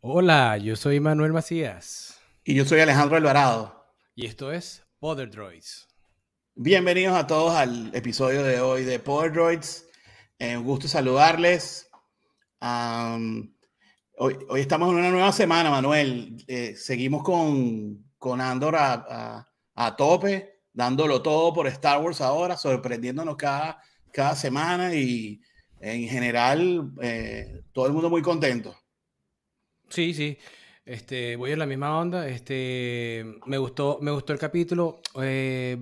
Hola, yo soy Manuel Macías. Y yo soy Alejandro Alvarado. Y esto es Poder Droids. Bienvenidos a todos al episodio de hoy de Poder Droids. Eh, un gusto saludarles. hoy, estamos en una nueva semana, Manuel. Eh, seguimos con, con Andor a, tope, dándolo todo por Star Wars ahora, sorprendiéndonos cada, cada semana y en general eh, todo el mundo muy contento. Sí, sí. Este, voy en la misma onda. Este, me gustó, me gustó el capítulo. Eh,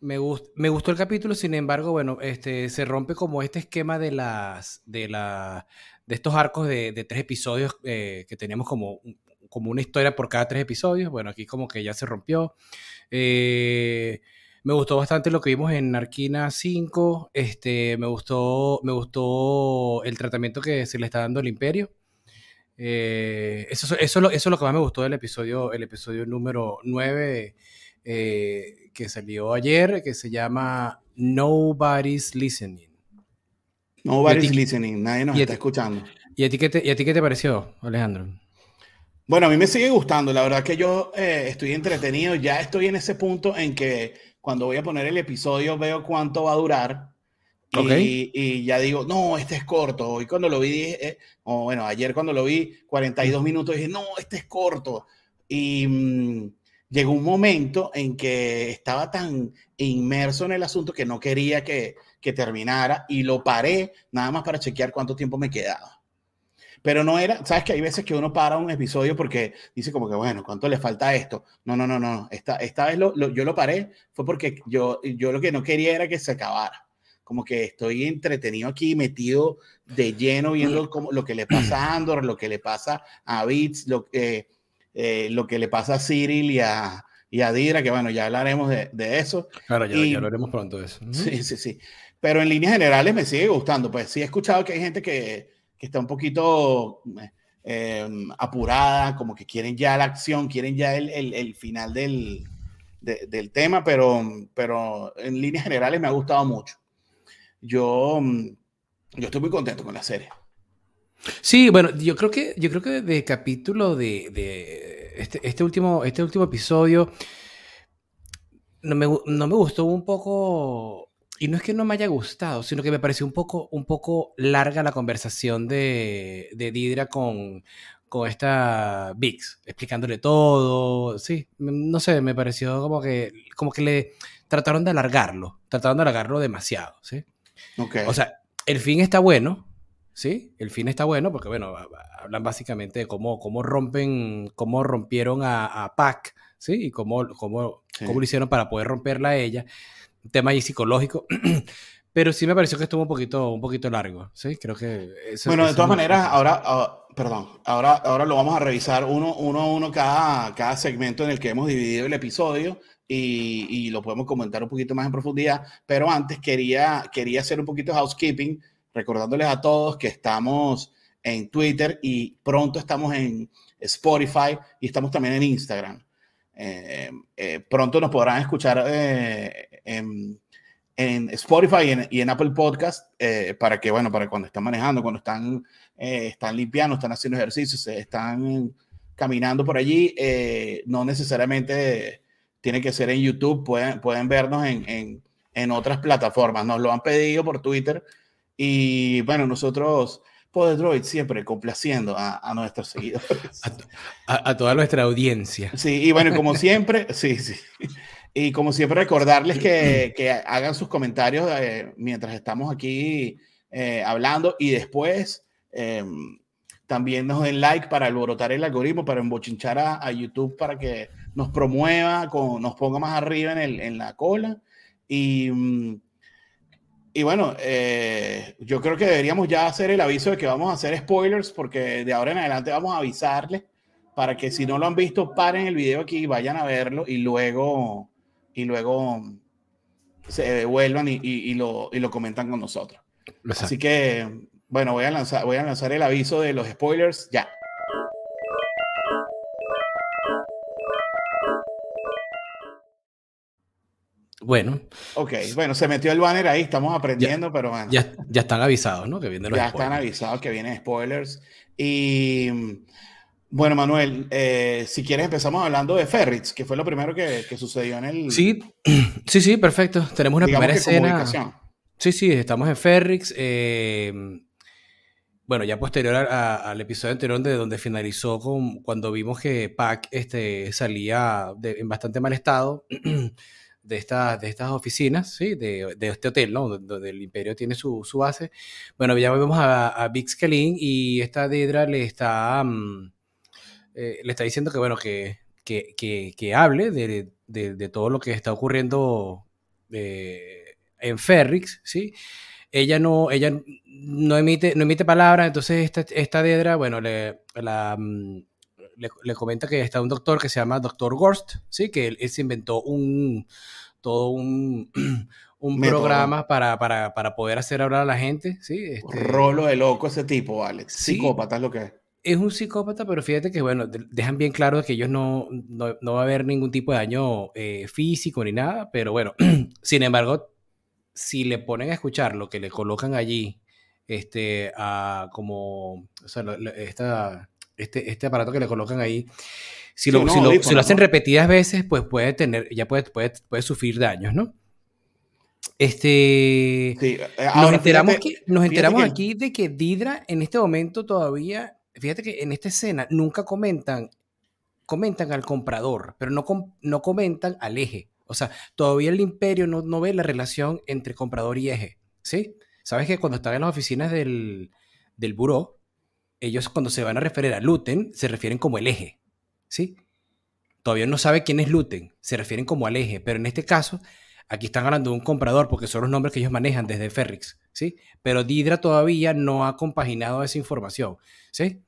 me, me gustó el capítulo, sin embargo, bueno, este, se rompe como este esquema de las, de la, de estos arcos de, tres episodios eh, que teníamos como, como una historia por cada tres episodios. Bueno, aquí como que ya se rompió. Eh, me gustó bastante lo que vimos en Arquina 5. Este, me gustó, me gustó el tratamiento que se le está dando al Imperio. Eh, eso, eso, es lo que más me gustó del episodio, el episodio número 9 eh, que salió ayer, que se llama Nobody's Listening. Nobody's Listening, nadie nos está escuchando. ¿y a, ti qué te, ¿Y a ti qué te pareció, Alejandro? Bueno, a mí me sigue gustando, la verdad que yo eh, estoy entretenido, ya estoy en ese punto en que cuando voy a poner el episodio veo cuánto va a durar y, ya digo, no, este es corto. Hoy cuando lo vi, eh, o bueno, ayer cuando lo vi, 42 minutos, dije, no, este es corto. Y mm, llegó un momento en que estaba tan inmerso en el asunto que no quería que, que terminara y lo paré nada más para chequear cuánto tiempo me quedaba. Pero no era, sabes que hay veces que uno para un episodio porque dice como que, bueno, ¿cuánto le falta a esto? No, no, no, no. Esta, esta vez lo, yo lo paré fue porque yo, yo lo que no quería era que se acabara como que estoy entretenido aquí, metido de lleno viendo como, lo que le pasa a Andor, lo que le pasa a Beats, lo, eh, eh, lo que le pasa a Cyril y a, y a Dira, que bueno, ya hablaremos de, de eso. Claro, ya, ya, hablaremos pronto de eso. Sí, sí, sí. Pero en líneas generales me sigue gustando. Pues sí he escuchado que hay gente que, que está un poquito eh, apurada, como que quieren ya la acción, quieren ya el, el, el final del, del tema, pero, pero en líneas generales me ha gustado mucho yo, mm, yo estoy muy contento con la serie. Sí, bueno, yo creo que, yo creo que de capítulo de, de este, este, último, este último episodio no me, no me, gustó un poco, y no es que no me haya gustado, sino que me pareció un poco, un poco larga la conversación de, de Didra con, con esta Vix, explicándole todo, sí, no sé, me pareció como que, como que le trataron de alargarlo, trataron de alargarlo demasiado, ¿sí? O sea, el fin está bueno, ¿sí? El fin está bueno porque, bueno, hablan básicamente de cómo, cómo rompen, cómo rompieron a, a Pac, ¿sí? Y cómo, cómo, cómo lo hicieron para poder romperla a ella. Un tema ahí psicológico. Pero sí me pareció que estuvo un poquito, un poquito largo, ¿sí? Creo que... bueno, de todas maneras, ahora, ah, perdón, ahora, ahora lo vamos a revisar uno, uno a uno cada, cada segmento en el que hemos dividido el episodio y, lo podemos comentar un poquito más en profundidad, pero antes quería, quería hacer un poquito de housekeeping, recordándoles a todos que estamos en Twitter y pronto estamos en Spotify y estamos también en Instagram. Eh, eh, pronto nos podrán escuchar eh, en, en, Spotify y en, Apple Podcast para que, bueno, para cuando están manejando, cuando están, están limpiando, están haciendo ejercicios, están caminando por allí, no necesariamente tiene que ser en YouTube, pueden, pueden vernos en, en, otras plataformas, nos lo han pedido por Twitter y bueno, nosotros, Podedroid, siempre complaciendo a, a nuestros seguidores. A, toda nuestra audiencia. Sí, y bueno, como siempre, sí, sí. Y como siempre, recordarles que, que hagan sus comentarios eh, mientras estamos aquí eh, hablando y después em, también nos den like para alborotar el algoritmo, para embochinchar a, a YouTube para que nos promueva, con, nos ponga más arriba en, el, en la cola. Y, mm, y bueno, eh, yo creo que deberíamos ya hacer el aviso de que vamos a hacer spoilers, porque de ahora en adelante vamos a avisarles para que si no lo han visto, paren el video aquí y vayan a verlo y luego, y luego se vuelvan y, y, lo, y lo comentan con nosotros. Así que, bueno, voy a, lanzar, voy a lanzar el aviso de los spoilers ya. Bueno. Ok, bueno, se metió el banner ahí, estamos aprendiendo, pero bueno. Ya, ya están avisados, ¿no? Que vienen los Ya están avisados que vienen spoilers. Y bueno, Manuel, eh, si quieres empezamos hablando de Ferrix, que fue lo primero que, que sucedió en el... Sí, sí, sí, perfecto. Tenemos una primera escena. Sí, sí, estamos en Ferrix. Eh, bueno, ya posterior al episodio anterior de donde finalizó con, cuando vimos que Pac este, salía en bastante mal estado de, estas de estas oficinas, ¿sí? de, de, este hotel, ¿no? donde el imperio tiene su, su base. Bueno, ya vemos a, a Big y esta Dedra le está, mm, eh, le está diciendo que, bueno, que, que, que, que hable de, de, todo lo que está ocurriendo eh, en Ferrix, ¿sí? Ella no, ella no emite, no emite palabras, entonces esta, esta Dedra, bueno, le, mm, le, comenta que está un doctor que se llama Doctor Gorst, ¿sí? Que él, se inventó un, todo un, un programa para, para, para, poder hacer hablar a la gente, ¿sí? Este, Rolo de loco ese tipo, Alex. Psicópata es lo que es. Es un psicópata, pero fíjate que, bueno, dejan bien claro que ellos no, no, no va a haber ningún tipo de daño eh, físico ni nada, pero bueno, sin embargo, si le ponen a escuchar lo que le colocan allí, este, a como, o sea, esta, este, este aparato que le colocan ahí, si lo, si lo, si lo hacen repetidas veces, pues puede tener, ya puede, puede, puede sufrir daños, ¿no? Este, eh, nos enteramos, que, nos enteramos aquí de que Didra en este momento todavía, fíjate que en esta escena nunca comentan, comentan al comprador, pero no, no comentan al eje. O sea, todavía el imperio no, ve la relación entre comprador y eje, ¿sí? Sabes que cuando están en las oficinas del, del buró, ellos cuando se van a referir a Luten, se refieren como el eje, ¿sí? Todavía no sabe quién es Luten, se refieren como al eje, pero en este caso, aquí están hablando de un comprador porque son los nombres que ellos manejan desde Ferrix, ¿sí? Pero Didra todavía no ha compaginado esa información, ¿sí?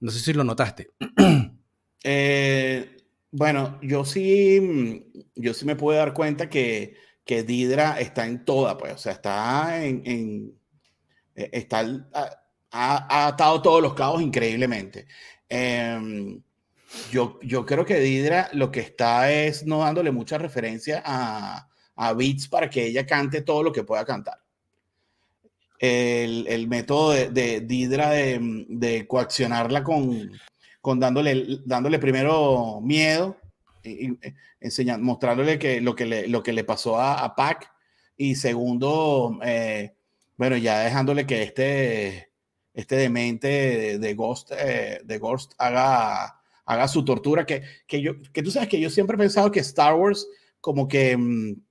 No sé si lo notaste. Eh, bueno, yo sí, mm, yo sí me puedo dar cuenta que, que Didra está en toda, pues, o sea, está en, en e, está, ha, atado todos los cabos increíblemente. Em, yo, yo creo que Didra lo que está es no dándole mucha referencia a, a Beats para que ella cante todo lo que pueda cantar. El, el método de, de Didra de, de coaccionarla con, con dándole, dándole primero miedo, y, enseñando, mostrándole que lo que le, lo que le pasó a, a Pac, y segundo, eh, bueno, ya dejándole que este, este demente de, Ghost, eh, de Ghost haga, haga su tortura, que, que, yo, que tú sabes que yo siempre he pensado que Star Wars, como que mm,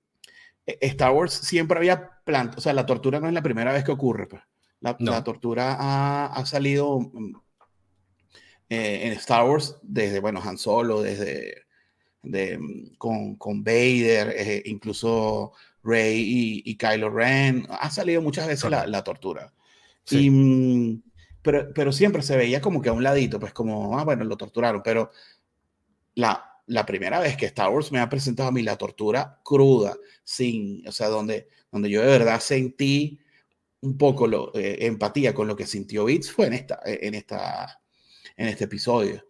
e, Star Wars siempre había plantado, o sea, la tortura no es la primera vez que ocurre, pues. La, la tortura ha, ha salido mm, eh, en Star Wars, desde, bueno, Han Solo, desde de, con, con Vader, eh, incluso Rey y, Kylo Ren, ha salido muchas veces la, la, tortura. Sí. Mm, pero, pero siempre se veía como que a un ladito, pues como, ah, bueno, lo torturaron, pero la, la primera vez que Star Wars me ha presentado a mí la tortura cruda, sin, o sea, donde, donde yo de verdad sentí un poco lo, eh, empatía con lo que sintió Beats fue en esta, en esta en este episodio.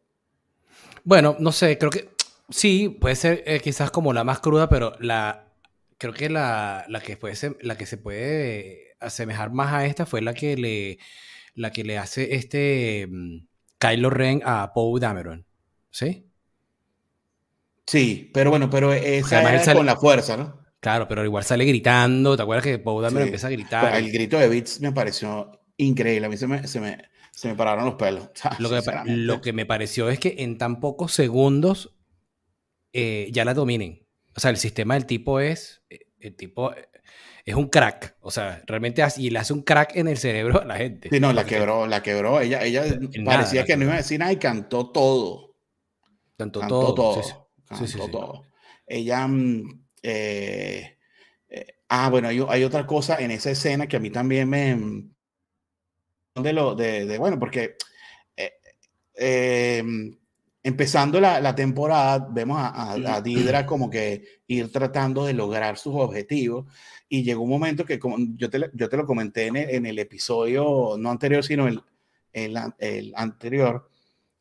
Bueno, no sé, creo que sí, puede ser eh, quizás como la más cruda, pero la creo que la, la que puede ser, la que se puede asemejar más a esta fue la que le la que le hace este um, Kylo Ren a Poe Dameron. ¿Sí? Sí, pero bueno, pero esa es con la fuerza, ¿no? Claro, pero igual sale gritando. ¿Te acuerdas que Poe Dameron empieza a gritar? el grito de Beats me pareció increíble. A mí se me, se me, se me pararon los pelos. Lo que, lo que me pareció es que en tan pocos segundos eh, ya la dominen. O sea, el sistema del tipo es. Eh, el tipo eh, es un crack. O sea, realmente y le hace un crack en el cerebro a la gente. Sí, no, la quebró, la quebró. Ella, ella parecía que no iba a decir nada y cantó todo. Cantó, todo. todo. Cantó todo. Ella. Mm, ah, bueno, hay, hay, otra cosa en esa escena que a mí también me de lo de, bueno, porque eh, em, empezando la, temporada, vemos a, a, Didra como que ir tratando de lograr sus objetivos. Y llegó un momento que, como yo te, yo te lo comenté en el, episodio, no anterior, sino el, el, anterior,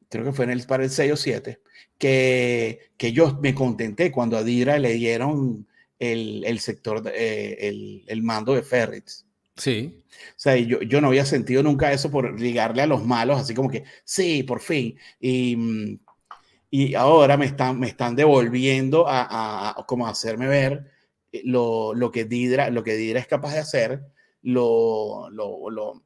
creo que fue en el, para el 6 o 7, que, que yo me contenté cuando a Didra le dieron el, el sector, eh, el, el, mando de Ferrets. Sí. O sea, yo, yo no había sentido nunca eso por ligarle a los malos, así como que, sí, por fin. Y, mm, y ahora me están, me están devolviendo a, a, como hacerme ver lo, lo, que Didra, lo que Didra es capaz de hacer, lo, lo, lo,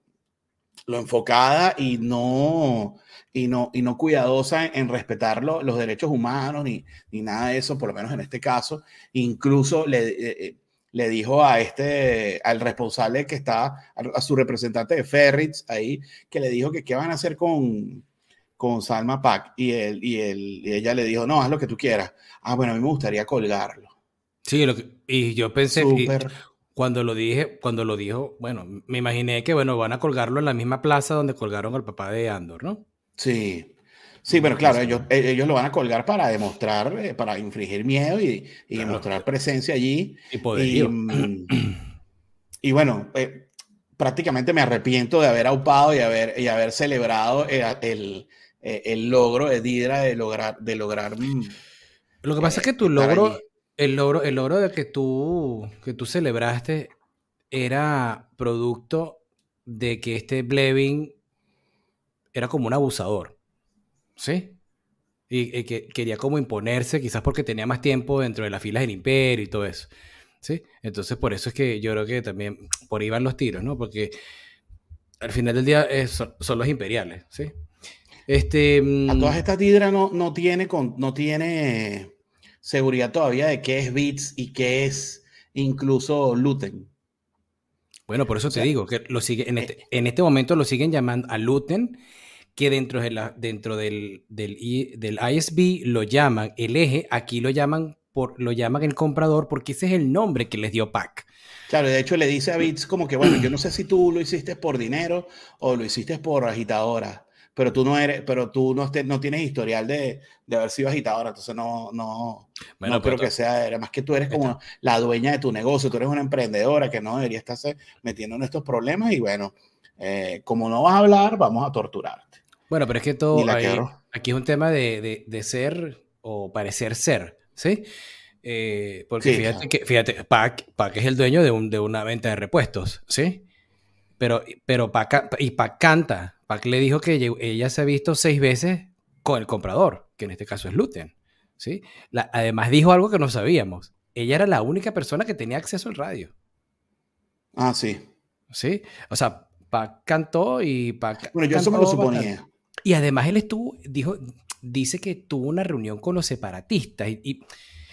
lo enfocada y no, y no, y no cuidadosa en, respetar los derechos humanos ni, ni, nada de eso, por lo menos en este caso. Incluso le, eh, eh, le dijo a este, al responsable que está, a, su representante de Ferrits ahí, que le dijo que qué van a hacer con, con Salma Pack. Y, él, y, él, y ella le dijo, no, haz lo que tú quieras. Ah, bueno, a mí me gustaría colgarlo. Sí, lo y yo pensé, cuando lo dije, cuando lo dijo, bueno, me imaginé que, bueno, van a colgarlo en la misma plaza donde colgaron al papá de Andor, ¿no? Sí. Sí, pero claro, ellos, e, ellos lo van a colgar para demostrar, eh, para infligir miedo y, y demostrar presencia allí. Y poderío. Mm, y, bueno, eh, prácticamente me arrepiento de haber aupado y haber, y haber celebrado el, el, logro de Didra de lograr. De lograr mm, lo que pasa es que tu logro, el logro, el logro de que tú, que tú celebraste era producto de que este Blevin era como un abusador. ¿Sí? Y, que quería como imponerse, quizás porque tenía más tiempo dentro de las filas del imperio y todo eso. ¿Sí? Entonces, por eso es que yo creo que también por ahí van los tiros, ¿no? Porque al final del día son, los imperiales, ¿sí? Este, a todas mm, estas Tidra no, no tiene, no tiene seguridad todavía de qué es Bits y qué es incluso Luten. Bueno, por eso te digo que lo sigue, en, este, en este momento lo siguen llamando a Luten, que dentro, de la, dentro del, del, del, ISB lo llaman el eje, aquí lo llaman, por, lo llaman el comprador porque ese es el nombre que les dio PAC. Claro, de hecho le dice a Bits como que, bueno, yo no sé si tú lo hiciste por dinero o lo hiciste por agitadora pero tú no eres, pero tú no, no tienes historial de, de, haber sido agitadora, entonces no, no, no creo que sea, además que tú eres como la dueña de tu negocio, tú eres una emprendedora que no debería estarse metiendo en estos problemas y bueno, eh, como no vas a hablar, vamos a torturarte. Bueno, pero es que todo, aquí es un tema de, de, de, ser o parecer ser, ¿sí? Eh, porque fíjate que, fíjate, Pac, es el dueño de, un, de una venta de repuestos, ¿sí? Pero, pero Pac, y Pac canta, Pac le dijo que ella se ha visto seis veces con el comprador, que en este caso es Luten. ¿sí? además dijo algo que no sabíamos. Ella era la única persona que tenía acceso al radio. Ah, sí. Sí. O sea, Pac cantó y Pac. Bueno, yo eso me lo suponía. Y además él estuvo, dijo, dice que tuvo una reunión con los separatistas y,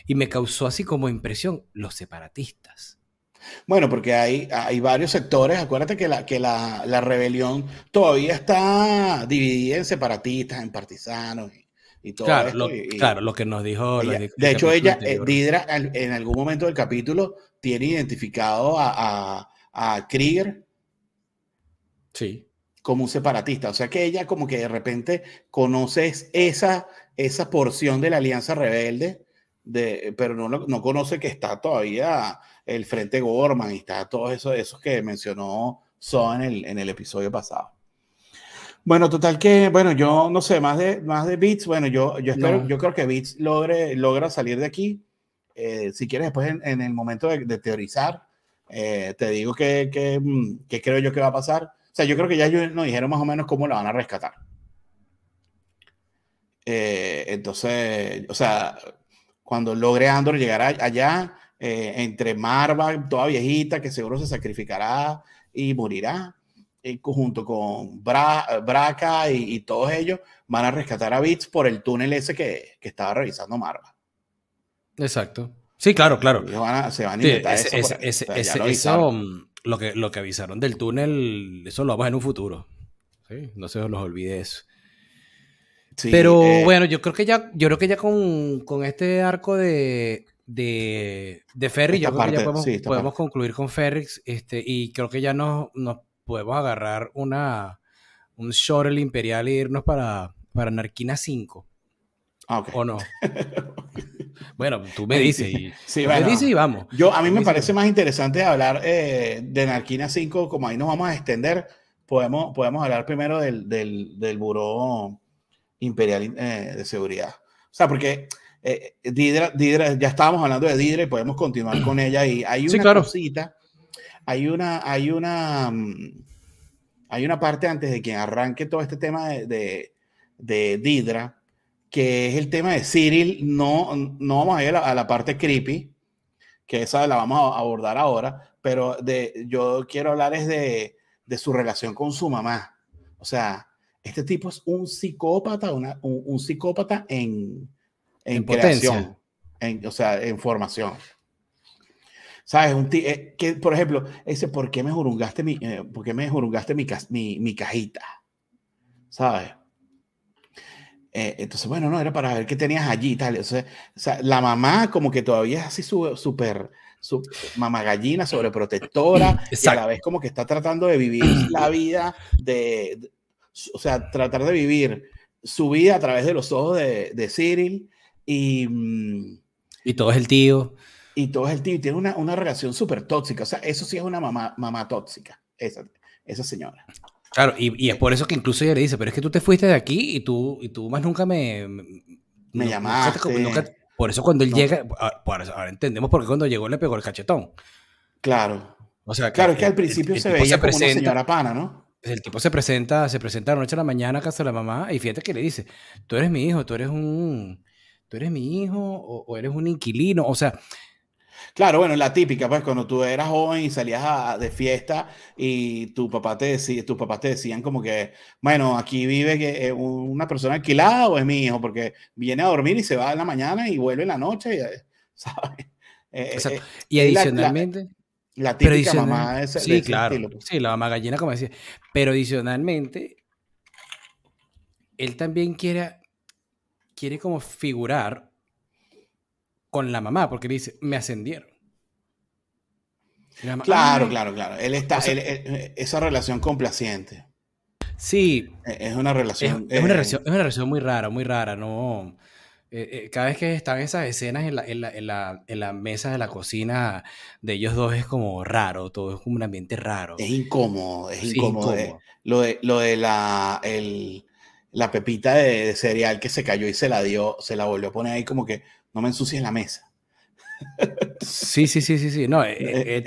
y me causó así como impresión, los separatistas. Bueno, porque hay, hay varios sectores. Acuérdate que, la, que la, la rebelión todavía está dividida en separatistas, en partisanos y, todo claro, Lo, claro, lo que nos dijo. de hecho, ella, eh, Didra, en algún momento del capítulo, tiene identificado a, a, a Krieger. Sí. Como un separatista. O sea que ella, como que de repente conoce esa, esa porción de la Alianza Rebelde, de, pero no, no conoce que está todavía el Frente Gorman y está todos esos, esos que mencionó Son en el, en el episodio pasado. Bueno, total que, bueno, yo no sé, más de, más de Beats, bueno, yo, yo espero, yo creo que Beats logre, logra salir de aquí. Eh, si quieres, después en, el momento de, teorizar, eh, te digo que, que, mm, que, creo yo que va a pasar. O sea, yo creo que ya ellos nos dijeron más o menos cómo la van a rescatar. Eh, entonces, o sea, cuando logre Andor llegar allá, eh, entre Marva, toda viejita, que seguro se sacrificará y morirá, y junto con Bra Braca y, todos ellos, van a rescatar a Bits por el túnel ese que, que estaba revisando Marva. Exacto. Sí, claro, claro. se van a inventar eso. Lo, que, lo que avisaron del túnel, eso lo vamos en un futuro. ¿sí? No se los olvide eso. Pero eh, bueno, yo creo que ya, yo creo que ya con, con este arco de, de, de Ferry, yo creo que ya podemos, concluir con Ferrix este, y creo que ya nos, nos podemos agarrar una, un shuttle imperial e irnos para, para Narquina 5. Ah, ¿O no? bueno, tú me dices y, sí, me dices y vamos. Yo, a mí me parece más interesante hablar eh, de Narquina 5, como ahí nos vamos a extender, podemos, podemos hablar primero del, del, del Buró Imperial eh, de Seguridad. O sea, porque eh, Didra, ya estábamos hablando de Didra y podemos continuar con ella. Y hay una cosita, hay una, hay una, mm, hay una parte antes de que arranque todo este tema de, de, de Didra, que es el tema de Cyril. No, no vamos a ir a la, parte creepy, que esa la vamos a abordar ahora, pero de, yo quiero hablar es de, de su relación con su mamá. O sea, este tipo es un psicópata, una, un, psicópata en, en, creación, en, o sea, en formación. ¿Sabes? Un eh, que, por ejemplo, ese, ¿por qué me jurungaste mi, eh, ¿por qué me jurungaste mi, mi, mi cajita? ¿Sabes? Eh, entonces, bueno, no, era para ver qué tenías allí y tal. O sea, la mamá como que todavía es así súper, su, mamá gallina, sobreprotectora, y a la vez como que está tratando de vivir la vida de, o sea, tratar de vivir su vida a través de los ojos de, de Cyril y... Mm, y todo es el tío. Y todo es el tío. Y tiene una, una relación súper tóxica. O sea, eso sí es una mamá, mamá tóxica, esa, esa señora. Claro, y, y, es por eso que incluso ella le dice, pero es que tú te fuiste de aquí y tú, y tú más nunca me... Me, llamaste. por eso cuando él llega, ah, ahora, entendemos por qué cuando llegó le pegó el cachetón. Claro. O sea, claro, es que al principio se veía como una señora pana, ¿no? el tipo se presenta, se presenta a la noche a la mañana a casa de la mamá y fíjate que le dice, tú eres mi hijo, tú eres un, tú eres mi hijo o, eres un inquilino, o sea... Claro, bueno, la típica, pues cuando tú eras joven y salías de fiesta y tu papá te decía, tus papás te decían como que, bueno, aquí vive que, eh, una persona alquilada o es mi hijo, porque viene a dormir y se va en la mañana y vuelve en la noche, ¿sabes? Eh, eh, y adicionalmente... La típica mamá es Sí, claro. Pues. Sí, la mamá gallina, como decía. Pero adicionalmente, él también quiere, quiere como figurar con la mamá, porque le dice, me ascendieron. claro, claro, claro. Él está, esa relación complaciente. Sí. E, es una relación. Es, una eh, relación. es una relación muy rara, muy rara, ¿no? Eh, eh, cada vez que están esas escenas en la, en, la, en, la, en la, mesa de la cocina de ellos dos es como raro, todo es como un ambiente raro. Es incómodo, es incómodo. Eh, lo, de, lo de la, el, la pepita de, cereal que se cayó y se la dio, se la volvió a poner ahí como que no me ensucies la mesa. Sí, sí, sí, sí, sí. No, él,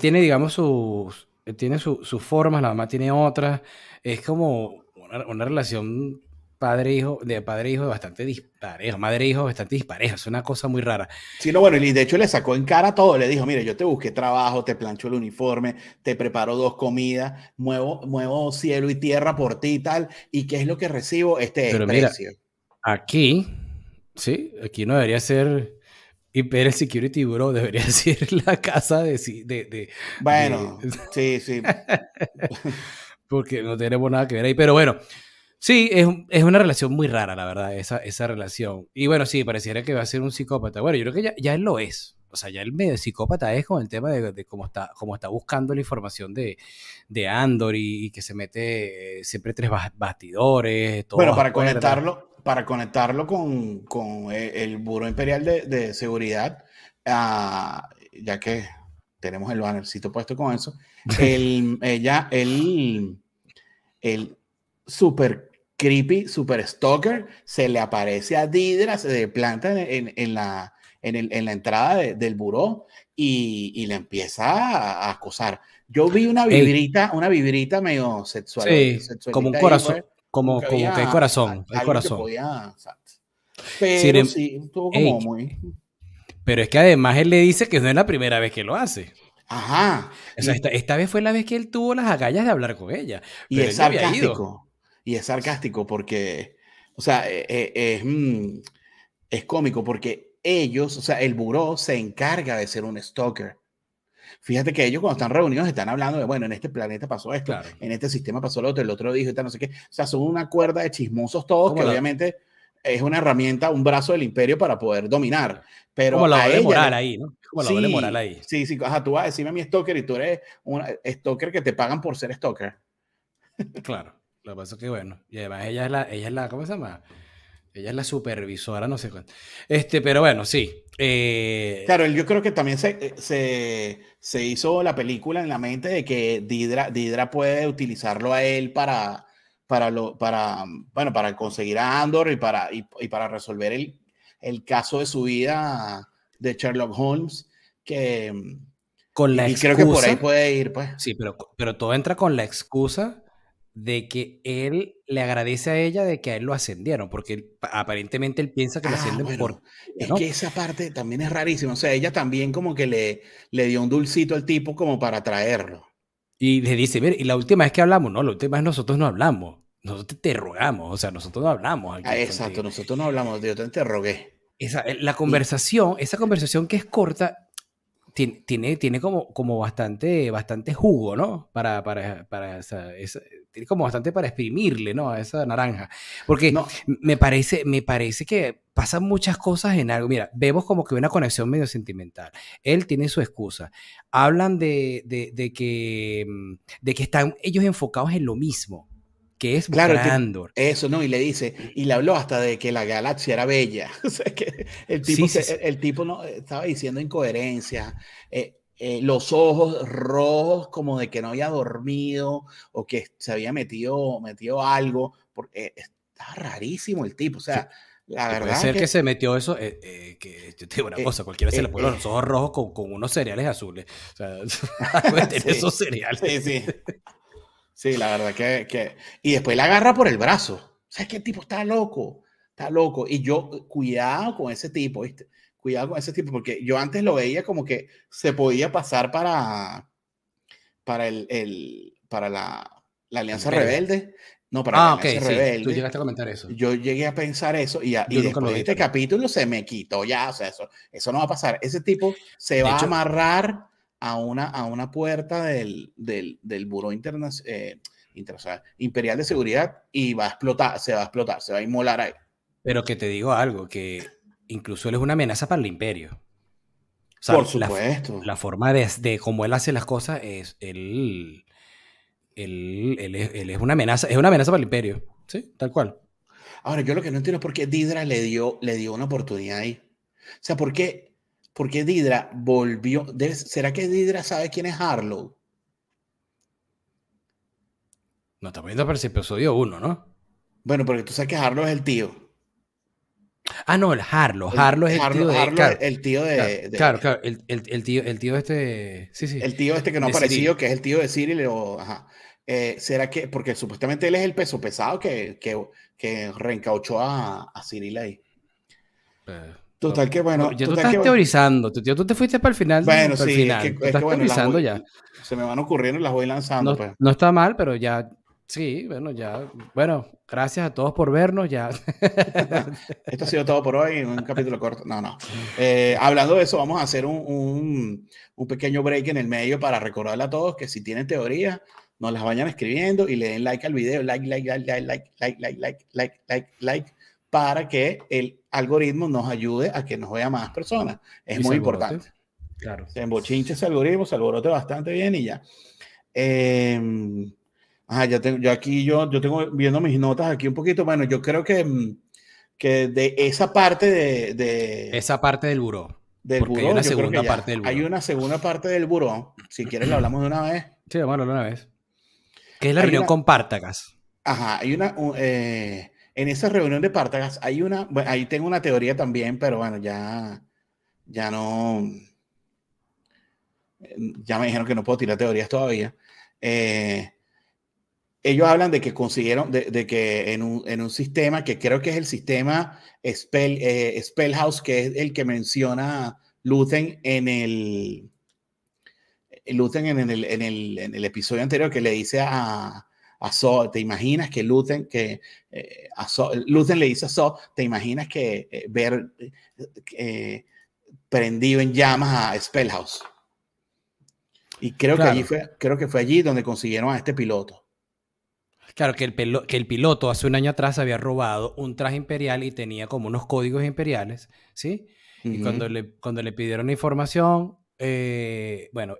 tiene, digamos, sus, tiene sus formas, la mamá tiene otras. Es como una, una relación padre-hijo, de padre-hijo bastante disparejo, madre-hijo bastante disparejo, es una cosa muy rara. Sí, no, bueno, y de hecho le sacó en cara todo, le dijo, mire, yo te busqué trabajo, te plancho el uniforme, te preparo dos comidas, muevo, muevo cielo y tierra por ti y tal, y ¿qué es lo que recibo? Este Pero precio. aquí, sí, aquí no debería ser Imperial Security Bureau, debería ser la casa de... de, bueno, sí, sí. Porque no tenemos nada que ver ahí, pero bueno. Sí, es, es, una relación muy rara, la verdad, esa, esa relación. Y bueno, sí, pareciera que va a ser un psicópata. Bueno, yo creo que ya, ya él lo es. O sea, ya el medio psicópata es con el tema de, de cómo, está, cómo está buscando la información de, de Andor y, que se mete siempre tres bastidores. bueno, para conectarlo, para conectarlo con, con el, Buró Imperial de, de Seguridad, uh, ya que tenemos el bannercito puesto con eso, el, ella, el, el super creepy, super stalker, se le aparece a Didra, se planta en, en, la, en, el, en, la entrada del buró y, y, le empieza a, acosar. Yo vi una vibrita, una vibrita medio sexual. Sí, como un corazón, como, como, que hay corazón, hay corazón. pero sí, estuvo como muy... Pero es que además él le dice que no es la primera vez que lo hace. Ajá. O sea, esta, esta, vez fue la vez que él tuvo las agallas de hablar con ella. Y es sarcástico y es sarcástico porque, o sea, eh, eh, es, mm, es cómico porque ellos, o sea, el buró se encarga de ser un stalker. Fíjate que ellos cuando están reunidos están hablando de, bueno, en este planeta pasó esto, en este sistema pasó lo otro, el otro dijo y tal, no sé qué. O sea, son una cuerda de chismosos todos que obviamente es una herramienta, un brazo del imperio para poder dominar. Pero como la doble moral ahí, ¿no? Como la sí, moral ahí. Sí, sí, ajá, tú vas a decirme a mi stalker y tú eres un stalker que te pagan por ser stalker. Claro. Lo que pasa es que, bueno, y además ella es la, ella es la, ¿cómo se llama? Ella es la supervisora, no sé cuánto. Este, pero bueno, sí. Eh, claro, yo creo que también se, se, se, hizo la película en la mente de que Didra, Didra puede utilizarlo a él para, para, lo, para, bueno, para conseguir a Andor y para, y, para resolver el, el caso de su vida de Sherlock Holmes, que... Con la y creo que por ahí puede ir, pues. Sí, pero, pero todo entra con la excusa de que él le agradece a ella de que a él lo ascendieron, porque aparentemente él piensa que lo ah, ascienden por... Es que esa parte también es rarísima, o sea, ella también como que le, le dio un dulcito al tipo como para traerlo. Y le dice, mire, y la última vez que hablamos, no, la última vez nosotros no hablamos, nosotros te rogamos, o sea, nosotros no hablamos. Ah, exacto, nosotros no hablamos, yo te interrogué. Esa, eh, la conversación, esa conversación que es corta, tiene, tiene, como, como bastante, bastante jugo, ¿no? Para, para, para esa, tiene como bastante para exprimirle, ¿no? A esa naranja. Porque no. me, parece, me parece que pasan muchas cosas en algo. Mira, vemos como que una conexión medio sentimental. Él tiene su excusa. Hablan de, de, de que, mm, de que están ellos enfocados en lo mismo que es claro, Andor. Eso, ¿no? Y le dice, y le habló hasta de que la galaxia era bella. o sea, que el tipo, El, tipo no, estaba diciendo incoherencia. Eh, eh, los ojos rojos como de que no había dormido o que se había metido, metido algo. Porque está rarísimo el tipo. O sea, la verdad. Puede ser que, se metió eso. Eh, que yo te digo una cosa, cualquiera se le pone los ojos rojos con, con, unos cereales azules. O sea, tener esos cereales. Sí, sí. Sí, la verdad que, que... Y después la agarra por el brazo. ¿Sabes qué tipo está loco? Está loco. Y yo, cuidado con ese tipo, ¿viste? Cuidado con ese tipo, porque yo antes lo veía como que se podía pasar para, para, el, el para la, la Alianza Rebelde. No, para ah, la Alianza Rebelde. Tú llegaste a comentar eso. Yo llegué a pensar eso y, y después de este capítulo se me quitó ya. O sea, eso, eso no va a pasar. Ese tipo se va a amarrar a una, a una puerta del, del, del Buró eh, Internacional Imperial de Seguridad y va a explotar, se va a explotar, se va a inmolar ahí. Pero que te digo algo, que incluso él es una amenaza para el imperio. Por supuesto. La, forma de, de, cómo él hace las cosas es, él, él, él, es, él, es, una amenaza, es una amenaza para el imperio, ¿sí? Tal cual. Ahora, yo lo que no entiendo es por qué Didra le dio, le dio una oportunidad ahí. O sea, ¿por qué porque Didra volvió. ¿Será que Didra sabe quién es Harlow? No, está poniendo para ese episodio 1, ¿no? Bueno, porque tú sabes que Harlow es el tío. Ah, no, el Harlow. Harlow es el tío de. Harlow, el tío de. Claro, claro, el, el, tío, el tío este. Sí, sí. El tío este que no ha aparecido, que es el tío de Cyril. O, ajá. Eh, ¿Será que.? Porque supuestamente él es el peso pesado que, que, que reencauchó a, a Cyril ahí. Eh, Total que bueno. Ya tú estás teorizando, tú, tú te fuiste para el final. Bueno, sí, final. es que, estás teorizando ya. Se me van ocurriendo y las voy lanzando. No, pues. no está mal, pero ya, sí, bueno, ya. Bueno, gracias a todos por vernos, ya. Esto ha sido todo por hoy, un capítulo corto. No, no. Eh, hablando de eso, vamos a hacer un, un, un, pequeño break en el medio para recordarle a todos que si tienen teorías, nos las vayan escribiendo y le den like al video, like, like, like, like, like, like, like, like, like, like, like para que el algoritmo nos ayude a que nos vea más personas. Es muy importante. Claro. Se embochinche ese algoritmo, se alborote bastante bien y ya. Eh, ya tengo, yo aquí, yo, yo tengo viendo mis notas aquí un poquito. Bueno, yo creo que, mm, que de esa parte de, de Esa parte del buró. Del buró, hay una segunda parte del buró. Hay una segunda parte del buró. Si quieres, la hablamos de una vez. Sí, vamos a de una vez. Que es la reunión con Pártagas. Ajá, hay una. Eh, en esa reunión de Pártagas hay una, bueno, ahí tengo una teoría también, pero bueno, ya, ya no, ya me dijeron que no puedo tirar teorías todavía. Eh, ellos hablan de que consiguieron, de, que en un, en un, sistema que creo que es el sistema Spell, eh, Spellhouse, que es el que menciona Luthen en el, Luthen en el, en el, en el episodio anterior, que le dice a, a So, ¿te imaginas que Luthen, que, eh, a le dice a So, ¿te imaginas que eh, ver eh, prendido en llamas a Spellhouse? Y creo, que allí fue, creo que fue allí donde consiguieron a este piloto. Claro, que el, que el piloto hace un año atrás había robado un traje imperial y tenía como unos códigos imperiales, ¿sí? Y cuando le, cuando le pidieron información, bueno,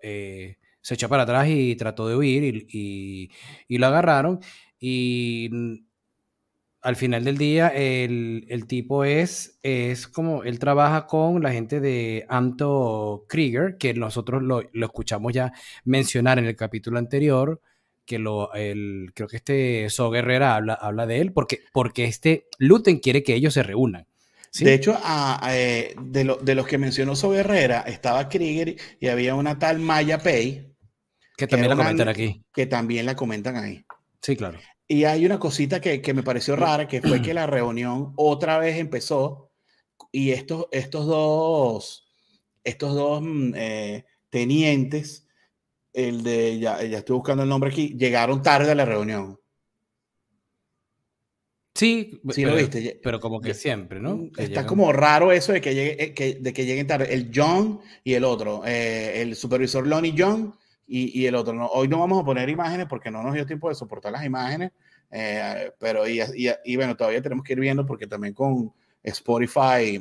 se echó para atrás y trató de huir y, lo agarraron. Y al final del día, el, tipo es, es como, él trabaja con la gente de Anto Krieger, que nosotros lo, escuchamos ya mencionar en el capítulo anterior, que lo, el, creo que este So Guerrera habla, habla de él, porque, porque este Luten quiere que ellos se reúnan. De hecho, eh, de, los que mencionó sobre Herrera, estaba Krieger y había una tal Maya Pay. Que también la comentan aquí. Que también la comentan ahí. Sí, claro. Y hay una cosita que, me pareció rara, que fue que la reunión otra vez empezó y estos, estos dos, estos dos mm, eh, tenientes, el de, ya, ya estoy buscando el nombre aquí, llegaron tarde a la reunión. Sí, sí pero, lo viste. Pero como que siempre, ¿no? Mm, está como raro eso de que, llegue, eh, que, de que lleguen tarde. El John y el otro. Eh, el supervisor Lonnie John y, y el otro. No, hoy no vamos a poner imágenes porque no nos dio tiempo de soportar las imágenes. Eh, pero y, y, y, bueno, todavía tenemos que ir viendo porque también con Spotify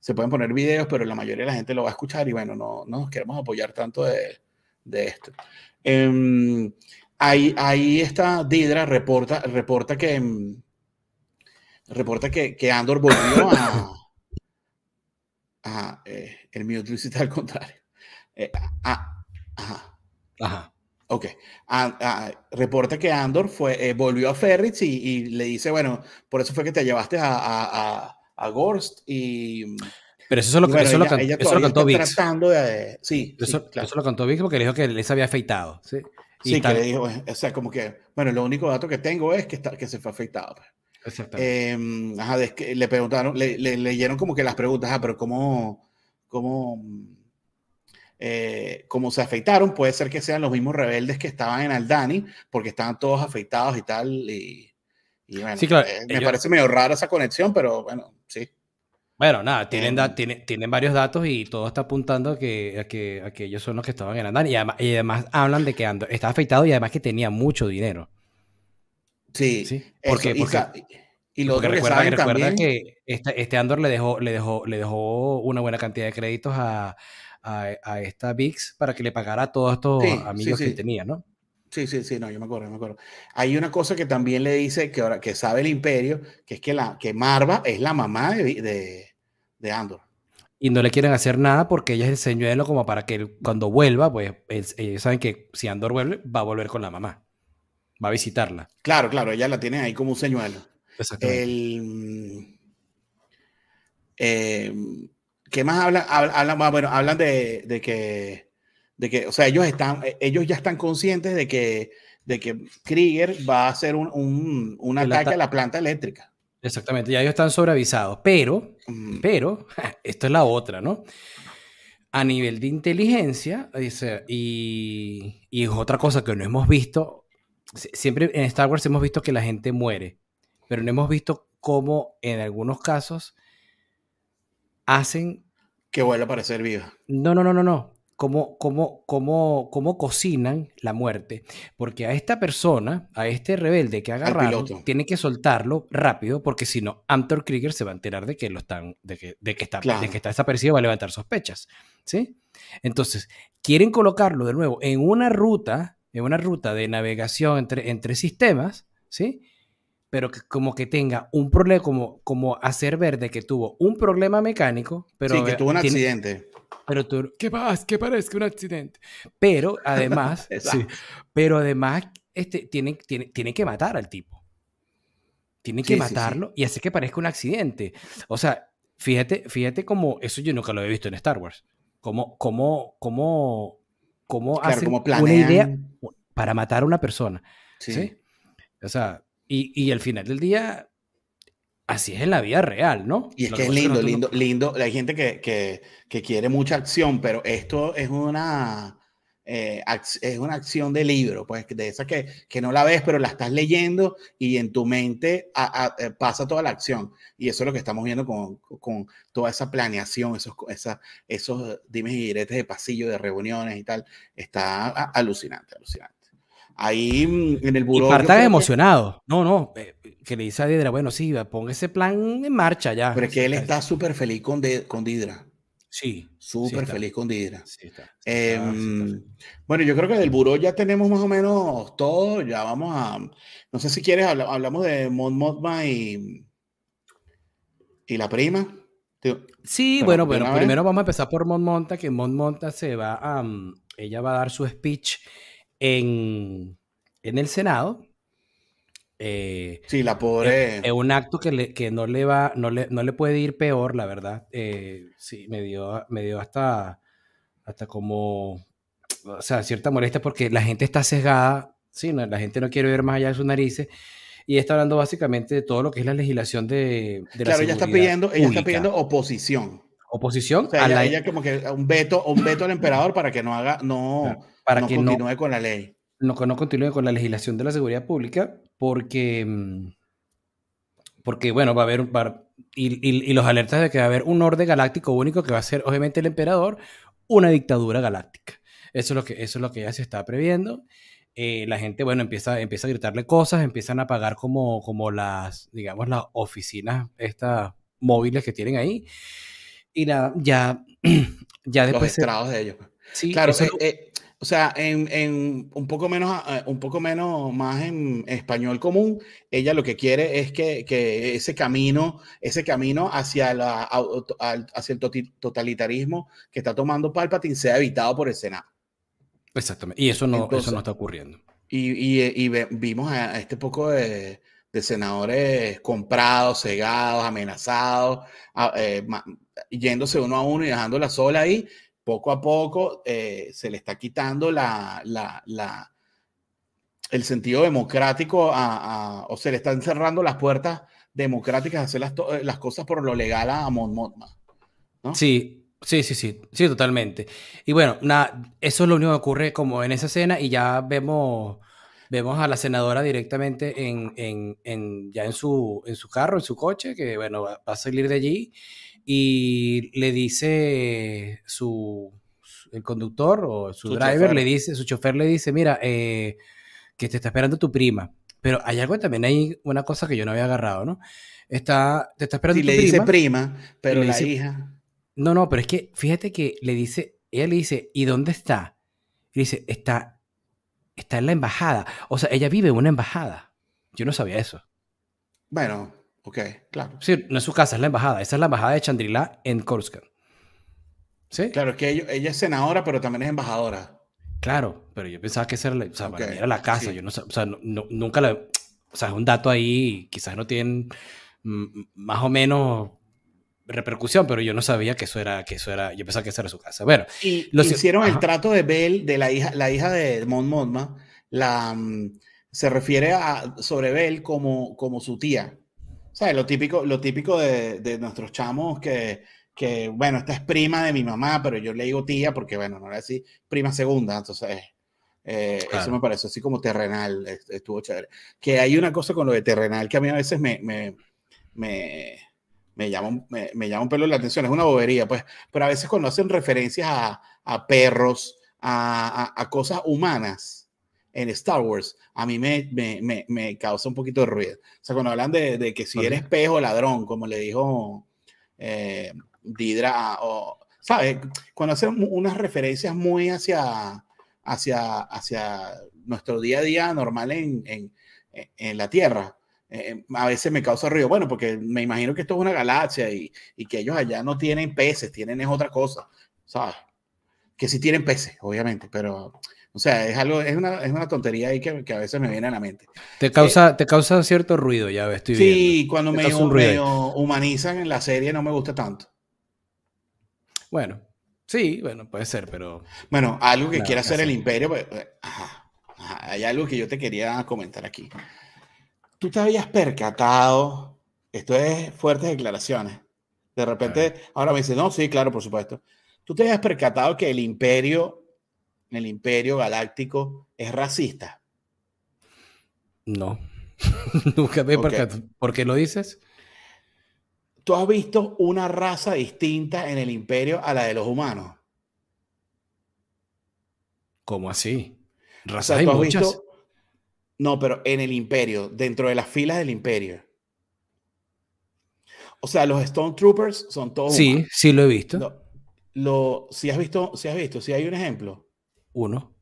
se pueden poner videos, pero la mayoría de la gente lo va a escuchar y bueno, no, no nos queremos apoyar tanto de, de esto. Eh, ahí, ahí está Didra, reporta, reporta que reporta que, que Andor volvió a. a eh, el mío está al contrario. Eh, ajá. Ajá. Ok. reporta que Andor fue, eh, volvió a Ferris y, le dice, bueno, por eso fue que te llevaste a, a, a Gorst y... Pero eso, lo, eso, lo, eso lo cantó Vix. Tratando de, sí, eso, eso, lo cantó Vix porque le dijo que les había afeitado. Sí, sí que le dijo, o sea, como que, bueno, el único dato que tengo es que, está, que se fue afeitado. Pues. Eh, le preguntaron, le, leyeron como que las preguntas, ah, pero ¿cómo, cómo, eh, cómo se afeitaron? Puede ser que sean los mismos rebeldes que estaban en Aldani, porque estaban todos afeitados y tal. Y, bueno, eh, me parece medio rara esa conexión, pero bueno, sí. Bueno, nada, tienen, em. tienen, tienen, varios datos y todo está apuntando a que, a que, a que ellos son los que estaban en Aldani. Y además, y además hablan de que estaba afeitado y además que tenía mucho dinero. Sí, sí. Porque, y lo otro que saben también... que este, este, Andor le dejó, le, dejó, le dejó una buena cantidad de créditos a, a, esta VIX para que le pagara a todos estos amigos que tenía, ¿no? Sí, sí, sí, no, yo me acuerdo, me acuerdo. Hay una cosa que también le dice que ahora que sabe el imperio, que es que, la, que Marva es la mamá de, de, Andor. Y no le quieren hacer nada porque ella es el señuelo como para que cuando vuelva, pues ellos saben que si Andor vuelve, va a volver con la mamá va a visitarla. Claro, claro, ella la tiene ahí como un señuelo. El, eh, ¿Qué más hablan? Hablan, bueno, hablan de, de, que, de que, o sea, ellos, están, ellos ya están conscientes de que, de que Krieger va a hacer un, un, un ataque a la planta eléctrica. Exactamente, ya ellos están sobreavisados, pero, pero, esto es la otra, ¿no? A nivel de inteligencia, dice, y, y es otra cosa que no hemos visto, siempre en Star Wars hemos visto que la gente muere, pero no hemos visto cómo en algunos casos hacen... Que vuelva a parecer viva. No, no, no, no, no. Cómo, cómo, cómo, cómo cocinan la muerte. Porque a esta persona, a este rebelde que ha agarrado, tiene que soltarlo rápido, porque si no, Antor Krieger se va a enterar de que, lo están, de que, de que está, de que está desaparecido, va a levantar sospechas. ¿sí? Entonces, quieren colocarlo de nuevo en una ruta una ruta de navegación entre, entre sistemas, ¿sí? Pero que como que tenga un problema, como, como hacer ver de que tuvo un problema mecánico, pero... Sí, que tuvo un accidente. Pero tú, ¿qué pasa? ¿Qué parece un accidente? Pero además, sí, pero además, este, tiene, tiene, tiene que matar al tipo. Tiene que matarlo y hacer que parezca un accidente. O sea, fíjate, fíjate cómo, eso yo nunca lo he visto en Star Wars. Como, como, como cómo hacer una idea para matar a una persona. Sí. O sea, y, y, al final del día, así es en la vida real, ¿no? Y es que es lindo, lindo, lindo. Hay gente que, que, que, quiere mucha acción, pero esto es una, eh, es una acción de libro, pues de esa que, que, no la ves, pero la estás leyendo y en tu mente eh, pasa toda la acción. Y eso es lo que estamos viendo con, con toda esa planeación, esos, esa, esos dimes y diretes de pasillo, de reuniones y tal. Está alucinante, alucinante. Ahí mm, en el buró. Y Parta emocionado. No, no. Eh, que le dice a Didra, bueno, sí, ponga ese plan en marcha ya. Pero es que él está súper feliz con, de, con Didra. Sí. Súper feliz con Didra. Em, bueno, yo creo que del buró ya tenemos más o menos todo. Ya vamos a. No sé si quieres, hablamos de Mon Mothma y, y la prima. Sí, bueno, bueno, primero vamos a empezar por Mon Monta, que Mon Monta se va a. ella va a dar su speech en, en el Senado. Eh, sí, la pobre. Es, un acto que, que no le va, no le, no le puede ir peor, la verdad. Eh, sí, me dio, me dio hasta, hasta como, o sea, cierta molestia porque la gente está sesgada, sí, la gente no quiere ver más allá de sus narices y está hablando básicamente de todo lo que es la legislación de, de claro, ella está pidiendo, ella está pidiendo oposición. Oposición a ella, la... ella, como que un veto, un veto al emperador para que no haga, no, para que continúe con la ley. No, no continúe con la legislación de la seguridad pública, porque, mm, porque bueno, va a haber, y, y, los alertas de que va a haber un orden galáctico único que va a ser, obviamente, el emperador, una dictadura galáctica. Eso es lo que, eso es lo que ya se está previendo. Eh, la gente, bueno, empieza, empieza a gritarle cosas, empiezan a pagar como, como las, digamos, las oficinas estas móviles que tienen ahí. Y nada, ya, ya después... Los de ellos. Pues. Sí, claro, eh, eh, o sea, en, en, un poco menos, un poco menos más en español común, ella lo que quiere es que, que ese camino, ese camino hacia, la, hacia el totalitarismo que está tomando Palpatine sea evitado por el Senado. Exactamente. Y eso no, eso no está ocurriendo. Y, y, vimos a, este poco de, de, senadores comprados, cegados, amenazados, eh, yéndose uno a uno y dejándola sola ahí. Poco a poco eh, se le está quitando la, la, la el sentido democrático a, o se le están cerrando las puertas democráticas a hacer las, las cosas por lo legal a Mon ¿no? Sí, Sí, sí, sí, sí, totalmente. Y bueno, nada, eso es lo único que ocurre como en esa escena y ya vemos, vemos a la senadora directamente en, en, en, ya en su, en su carro, en su coche, que bueno, va, a salir de allí y le dice su, el conductor o su, driver, le dice, su chofer le dice, mira, eh, que te está esperando tu prima. Pero hay algo también, hay una cosa que yo no había agarrado, ¿no? Está, te está esperando tu prima. le dice prima, pero la hija no, no, pero es que fíjate que le dice, ella le dice, ¿y dónde está? Y dice, está, está en la embajada. O sea, ella vive en una embajada. Yo no sabía eso. Bueno, ok, claro. Sí, no es su casa, es la embajada. Esa es la embajada de Chandrila en Coruscant. ¿Sí? Claro, es que ella, es senadora, pero también es embajadora. Claro, pero yo pensaba que esa era, o sea, era la casa. Yo no, o sea, nunca la. O sea, es un dato ahí, quizás no tienen más o menos repercusión, pero yo no sabía que eso era, que eso era, yo pensaba que esa era su casa. Bueno, y hicieron el trato de Belle, de la hija, la hija de Mon Mothma, la, mm, se refiere a, sobre Belle como, como su tía. Sea, lo típico, lo típico de, de nuestros chamos que, que, bueno, esta es prima de mi mamá, pero yo le digo tía porque, bueno, no era así, prima segunda, entonces, eh, eso me parece así como terrenal, estuvo chévere. Que hay una cosa con lo de terrenal que a mí a veces me, me, me me llama, me, me llama un pelo la atención, es una bobería, pues, pero a veces cuando hacen referencias a, a perros, a, a, cosas humanas en Star Wars, a mí me, me, me, causa un poquito de ruido. O sea, cuando hablan de, de que si eres pejo ladrón, como le dijo eh, Didra, o, ¿sabes? Cuando hacen unas referencias muy hacia, hacia, hacia nuestro día a día normal en, en, en la Tierra, eh, a veces me causa ruido. Bueno, porque me imagino que esto es una galaxia y, y, que ellos allá no tienen peces, tienen es otra cosa, ¿sabes? Que sí tienen peces, obviamente, pero, o sea, es algo, es una, es una tontería ahí que, que, a veces me viene a la mente. Te causa, eh, te causa cierto ruido, ya estoy viendo. Sí, cuando me, humanizan en la serie no me gusta tanto. Bueno, sí, bueno, puede ser, pero... Bueno, algo que quiera hacer el imperio, pues, eh, ajá, hay algo que yo te quería comentar aquí tú te habías percatado, esto es fuertes declaraciones, de repente, ahora me dices, no, sí, claro, por supuesto. Tú te habías percatado que el imperio, el imperio galáctico es racista. No, nunca me percatado. ¿Por qué lo dices? ¿Tú has visto una raza distinta en el imperio a la de los humanos? ¿Cómo así? ¿Razas hay muchas? No, pero en el imperio, dentro de las filas del imperio. O sea, los Stone Troopers son todos. Sí, sí lo he visto. Lo, si has visto, si has visto, si hay un ejemplo. Uno.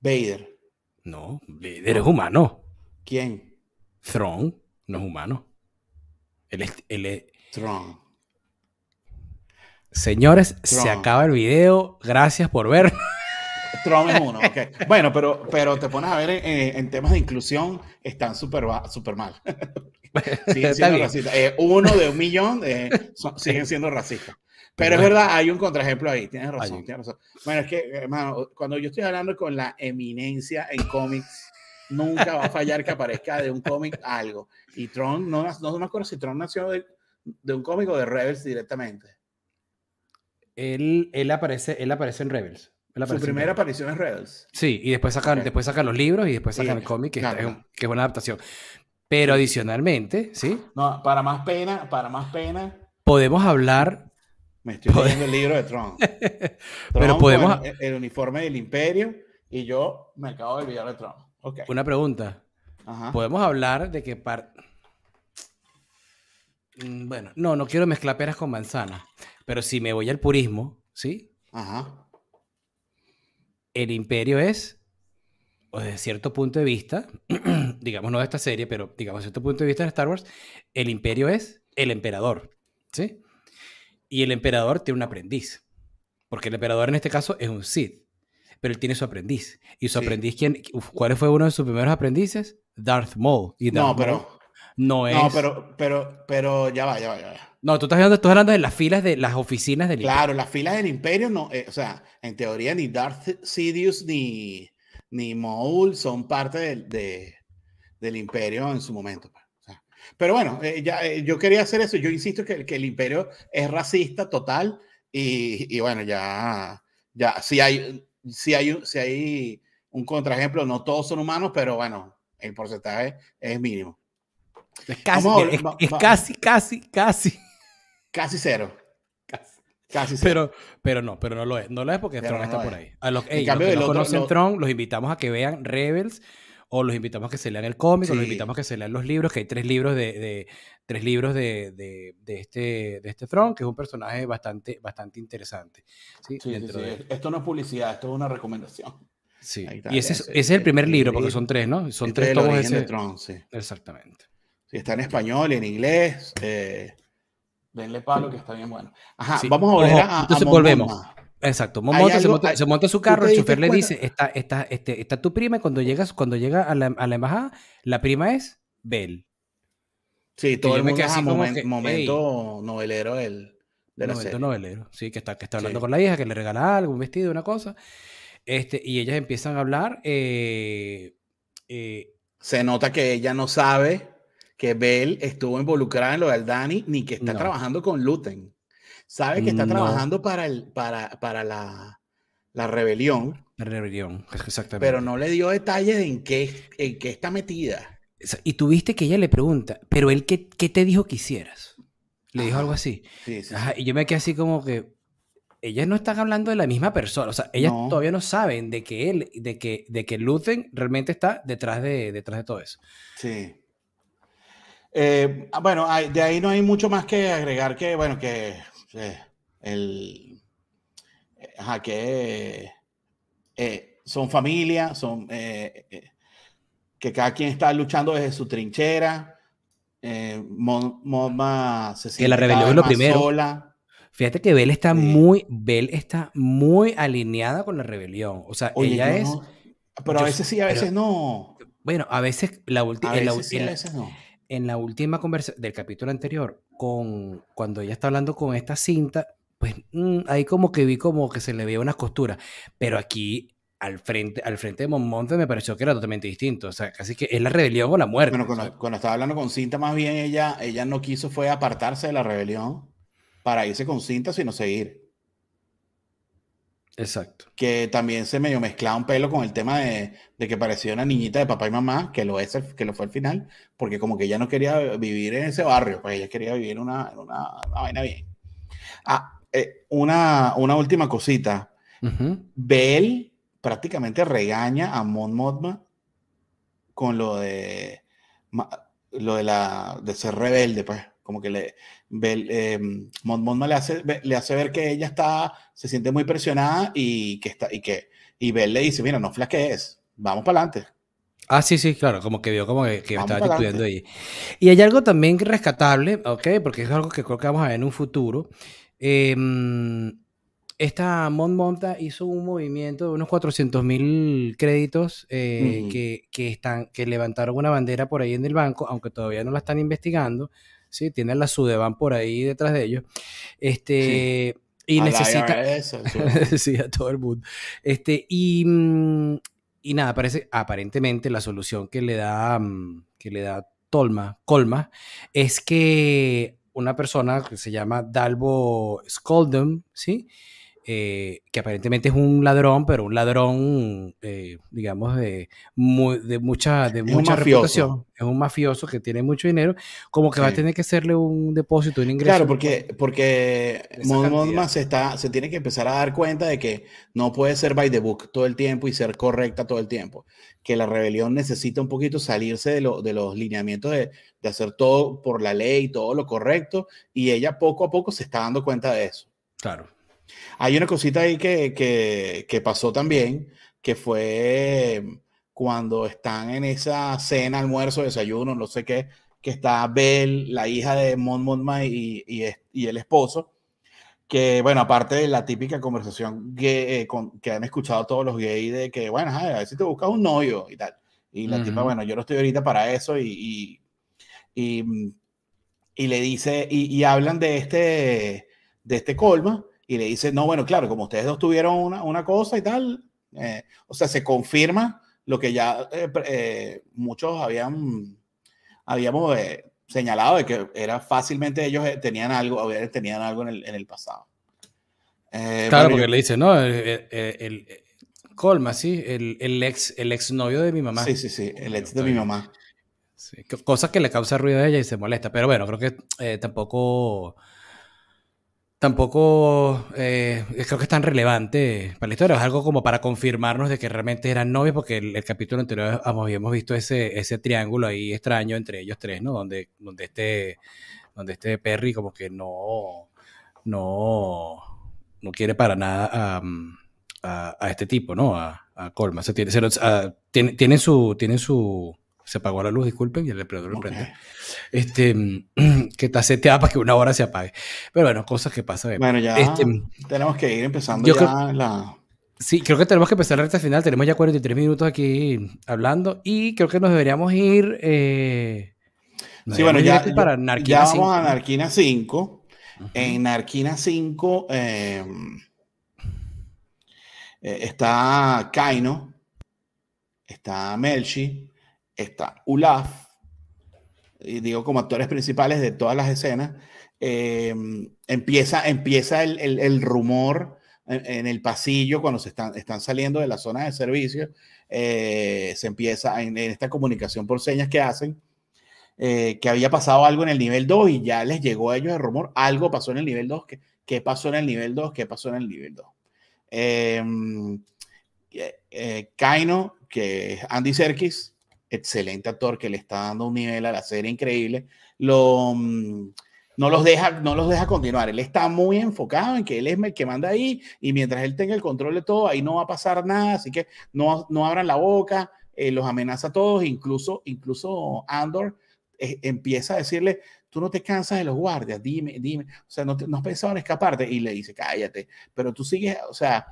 Vader. No, Vader es humano. ¿Quién? Throne no es humano. Él es. Él Señores, se acaba el video. Gracias por ver. Tron es uno, ok. Bueno, pero, pero te pones a ver en, temas de inclusión, están súper super mal. siguen siendo racistas. Eh, uno de un millón eh, siguen siendo racistas. Pero es verdad, hay un contraejemplo ahí, tienes razón, tienes razón. Bueno, es que, hermano, cuando yo estoy hablando con la eminencia en cómics, nunca va a fallar que aparezca de un cómic algo. Y Tron, no, no, me acuerdo si Tron nació de, de un cómic o de Rebels directamente. Él, él, aparece, él aparece en Rebels. Su primera aparición es Rebels. Sí, y después sacan, después sacan los libros y después sacan el cómic, que, es, que, es, una adaptación. Pero adicionalmente, ¿sí? No, para más pena, para más pena. Podemos hablar. Me estoy leyendo el libro de Tron. Pero podemos. El, uniforme del Imperio y yo me acabo de olvidar de Tron. Okay. Una pregunta. Podemos hablar de que. Par... Mm, bueno, no, no quiero mezclar peras con manzanas. Pero si me voy al purismo, ¿sí? Ajá. El imperio es, o desde cierto punto de vista, digamos no de esta serie, pero digamos desde cierto punto de vista de Star Wars, el imperio es el emperador, ¿sí? Y el emperador tiene un aprendiz. Porque el emperador en este caso es un Sith. Pero él tiene su aprendiz. ¿Y su aprendiz quién? ¿Cuál fue uno de sus primeros aprendices? Darth Maul. Y no, pero... no es... No, pero, pero, pero ya va, ya va, ya va. No, tú estás hablando, estás hablando de las filas de las oficinas del Imperio. Claro, las filas del Imperio, no, eh, o sea, en teoría ni Darth Sidious ni, ni Maul son parte de, del Imperio en su momento. Pero bueno, eh, ya, eh, yo quería hacer eso. Yo insisto que, que el Imperio es racista total y, y, bueno, ya, ya, si hay, si hay, si hay un contraejemplo, no todos son humanos, pero bueno, el porcentaje es mínimo. Es casi, es, casi, casi, casi. Casi cero. Casi. cero. Pero, pero no, pero no lo es. No lo es porque Tron está por ahí. A los, que no conocen Tron, los invitamos a que vean Rebels o los invitamos a que se lean el cómic, o los invitamos a que se lean los libros, que hay tres libros de, de tres libros de, de, de, este, de este Tron, que es un personaje bastante, bastante interesante. ¿sí? sí, Esto no es publicidad, esto es una recomendación. Sí, y ese, es, ese es el primer libro, porque son tres, ¿no? Son tres tomos. Ese... de Tron, sí. Exactamente. Sí, está en español, en inglés. Eh, Denle palo que está bien bueno. Ajá, vamos a volver a, Entonces volvemos. Exacto. se, monta, su carro, el chofer le dice, está, está, este, está tu prima y cuando, llegas, cuando llega a la, a la embajada, la prima es Bell. Sí, todo el mundo momento novelero del, de la momento novelero, sí, que está, que está hablando con la hija, que le regala algo, un vestido, una cosa. Este, y ellas empiezan a hablar. Eh, eh, se nota que ella no sabe que Bell estuvo involucrada en lo del Dani, ni que está trabajando con Luten. Sabe que está trabajando para, el, para, para la, la rebelión. La rebelión, exactamente. Pero no le dio detalles en qué, en qué está metida. Y tuviste que ella le pregunta, ¿pero él qué, qué te dijo que hicieras? Le dijo algo así. Sí, sí, y yo me quedé así como que, ellas no están hablando de la misma persona, o sea, ellas todavía no saben de que él, de que, de que Luthen realmente está detrás de, detrás de todo eso. Sí. Eh, bueno, de ahí no hay mucho más que agregar que, bueno, que eh, el, ajá, que eh, son familia, son que cada quien está luchando desde su trinchera. Modma se siente que la rebelión es lo primero. Sola. Fíjate que Bel está muy, Bel está muy alineada con la rebelión. O sea, ella es. pero a veces sí, a veces no. Bueno, a veces la última. Veces no en la última conversación del capítulo anterior, con cuando ella está hablando con esta cinta, pues mm, ahí como que vi como que se le veía una costura. Pero aquí, al frente, al frente de Monmonte, me pareció que era totalmente distinto. O sea, casi que es la rebelión o la muerte. Bueno, cuando, estaba hablando con cinta, más bien ella, ella no quiso fue apartarse de la rebelión para irse con cinta, sino seguir. Exacto. Que también se medio mezclaba un pelo con el tema de, que parecía una niñita de papá y mamá, que lo, es que lo fue al final, porque como que ella no quería vivir en ese barrio, pues ella quería vivir una, una, vaina bien. Ah, eh, una, una última cosita. Bell prácticamente regaña a Mon Mothma con lo de lo de la de ser rebelde, pues como que le eh, le hace, le hace ver que ella está, se siente muy presionada y que está, y que, y Bell le dice, mira, no flaquees, vamos para adelante. Ah, sí, sí, claro, como que vio como que, estaba discutiendo ahí. Y hay algo también rescatable, ¿ok? Porque es algo que creo que vamos a ver en un futuro. Em, esta Mon Monta hizo un movimiento de unos 400 mil créditos eh, que, que, están, que levantaron una bandera por ahí en el banco, aunque todavía no la están investigando. ¿Sí? Tienen la Sudeban por ahí detrás de ellos. Este, Y necesita... sí, a todo el mundo. Este, y, mm, y nada, parece, aparentemente la solución que le da, mm, que le da Tolma, Colma, es que una persona que se llama Dalbo Skoldum, ¿sí? Eh, que aparentemente es un ladrón, pero un ladrón, eh, digamos, de, de mucha, de mucha reputación. Es un mafioso que tiene mucho dinero, como que va a tener que hacerle un depósito, un ingreso. Claro, porque, porque se, está, se tiene que empezar a dar cuenta de que no puede ser by the book todo el tiempo y ser correcta todo el tiempo. Que la rebelión necesita un poquito salirse de, lo, de los lineamientos de, de hacer todo por la ley, todo lo correcto, y ella poco a poco se está dando cuenta de eso. Claro. Hay una cosita ahí que, que, que, pasó también, que fue cuando están en esa cena, almuerzo, desayuno, no sé qué, que está Belle, la hija de Mon Mothma y, y, y, el esposo, que bueno, aparte de la típica conversación gay, eh, que han escuchado todos los gays de que, bueno, a ver si te buscas un novio y tal. Y la tipa, bueno, yo no estoy ahorita para eso y, y, y le dice, y, hablan de este, de este colma y le dice, no, bueno, claro, como ustedes dos tuvieron una, una cosa y tal, eh, o sea, se confirma lo que ya eh, eh, muchos habían, habíamos señalado de que era fácilmente ellos tenían algo, tenían algo en el, en el pasado. claro, porque le dice, no, el, Colma, sí, el, el, ex, el ex novio de mi mamá. Sí, sí, sí, el ex de mi mamá. Sí, cosa que le causa ruido a ella y se molesta, pero bueno, creo que tampoco tampoco eh, creo que es tan relevante para la historia. Es algo como para confirmarnos de que realmente eran novios, porque el, capítulo anterior habíamos visto ese, ese triángulo ahí extraño entre ellos tres, ¿no? Donde, donde, este, donde este Perry como que no, no, no quiere para nada a, a, este tipo, ¿no? A, a Colma. tiene, tiene, tiene, su, tiene su, se apagó la luz, disculpen, y el operador lo prende. Este, que está seteada para que una hora se apague. Pero bueno, cosas que pasan. Bueno, ya este, tenemos que ir empezando ya la... Sí, creo que tenemos que empezar la recta final. Tenemos ya 43 minutos aquí hablando y creo que nos deberíamos ir... Eh, sí, bueno, ya, para ya vamos a Narquina 5. En Narquina 5 em, eh, está Kaino, está Melchi, está Ulaf, y digo como actores principales de todas las escenas, eh, empieza, empieza el, el, rumor en, el pasillo cuando se están, están saliendo de la zona de servicio, eh, se empieza en, esta comunicación por señas que hacen, eh, que había pasado algo en el nivel 2 y ya les llegó a ellos el rumor, algo pasó en el nivel 2, ¿qué, pasó en el nivel 2? ¿Qué pasó en el nivel 2? Kaino, que es Andy Serkis, excelente actor que le está dando un nivel a la serie increíble, lo, mm, no, los deja, no los deja continuar. Él está muy enfocado en que él es el que manda ahí y mientras él tenga el control de todo, ahí no va a pasar nada, así que no, no abran la boca, eh, los amenaza a todos, incluso, incluso Andor eh, empieza a decirle, tú no te cansas de los guardias, dime, dime, o sea, no, no has pensado en escaparte y le dice, cállate, pero tú sigues, o sea,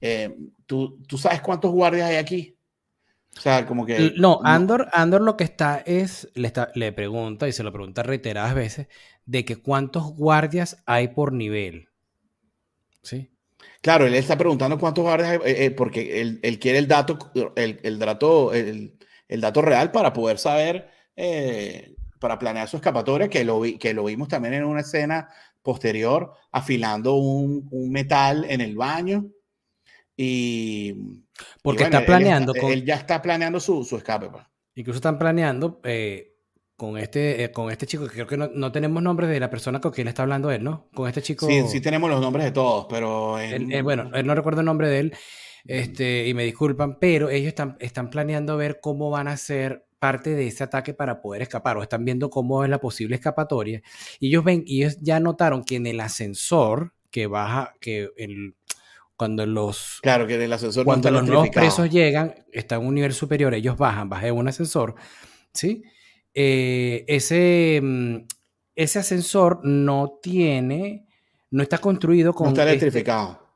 eh, tú, tú sabes cuántos guardias hay aquí, o sea, como que... No, Andor, Andor lo que está es, le, está, le pregunta, y se lo pregunta reiteradas veces, de que cuántos guardias hay por nivel. ¿Sí? Claro, él está preguntando cuántos guardias hay, eh, eh, porque él, él, quiere el dato, el, el dato, el, el, dato real para poder saber, eh, para planear su escapatoria, que lo, que lo vimos también en una escena posterior, afilando un, un metal en el baño. Y porque está planeando. Él, con... él, ya está planeando su, su escape. Pues. Incluso están planeando eh, con, este, eh, con este chico, que creo que no, no, tenemos nombres de la persona con quien está hablando él, ¿no? Con este chico. Sí, sí tenemos los nombres de todos, pero. Eh, bueno, él no recuerdo el nombre de él, este, y me disculpan, pero ellos están, están planeando ver cómo van a ser parte de ese ataque para poder escapar o están viendo cómo es la posible escapatoria y ellos ven y ellos ya notaron que en el ascensor que baja que el cuando los, claro, que el ascensor cuando los nuevos presos llegan, están en un nivel superior, ellos bajan, bajan un ascensor, ¿sí? Eh, ese, mm, ese ascensor no tiene, no está construido con... No está este electrificado.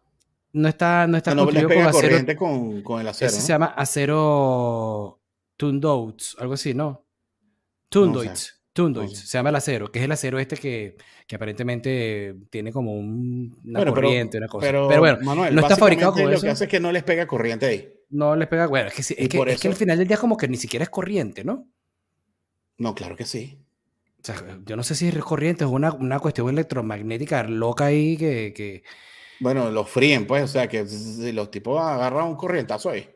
no está, no está no, no con corriente con, con, el acero. Se llama acero Tundoats, algo así, ¿no? Tundoits. Tundoits, se llama el acero, que es el acero este que, que aparentemente tiene como un, una corriente, una cosa. Pero, bueno, Manuel, no está fabricado con lo eso. Lo que hace es que no les pega corriente ahí. No les pega, bueno, es que, es, que, es que al final del día como que ni siquiera es corriente, ¿no? No, claro que sí. O sea, yo no sé si es corriente, es una, una cuestión electromagnética loca ahí que, que... Bueno, los fríen, pues, o sea, que si los tipos agarran un corrientazo ahí.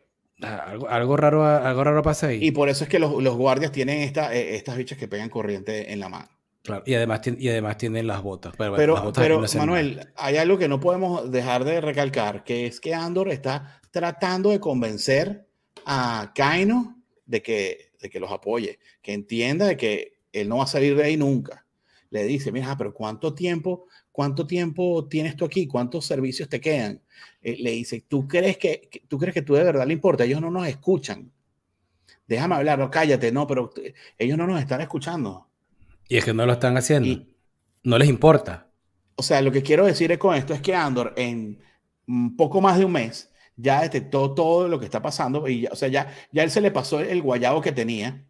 Ah, algo, raro, algo raro pasa ahí. Y por eso es que los, los guardias tienen esta, eh, estas bichas que pegan corriente en la mano. Claro, y además, y además tienen las botas. Pero, pero, Manuel, hay algo que no podemos dejar de recalcar, que es que Andor está tratando de convencer a Kaino de que, de que los apoye, que entienda de que él no va a salir de ahí nunca. Le dice, mira, pero ¿cuánto tiempo, cuánto tiempo tienes tú aquí? ¿Cuántos servicios te quedan? Eh, le dice, ¿tú crees que, tú crees que tú de verdad le importa? Ellos no nos escuchan. Déjame hablar, no cállate, no, pero ellos no nos están escuchando. Y es que no lo están haciendo. no les importa. O sea, lo que quiero decir con esto es que Andor en poco más de un mes ya detectó todo lo que está pasando y o sea, ya, ya él se le pasó el guayabo que tenía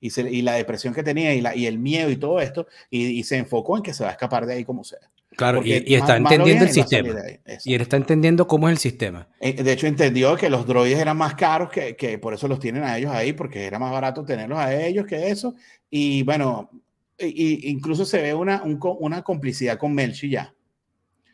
y, se, y la depresión que tenía y, la, y el miedo y todo esto y, y, se enfocó en que se va a escapar de ahí como sea. Claro, y, está entendiendo el sistema. Y él está entendiendo cómo es el sistema. Eh, de hecho, entendió que los droides eran más caros, que, que, por eso los tienen a ellos ahí, porque era más barato tenerlos a ellos que eso. Y bueno, y, incluso se ve una, una complicidad con Melchi ya.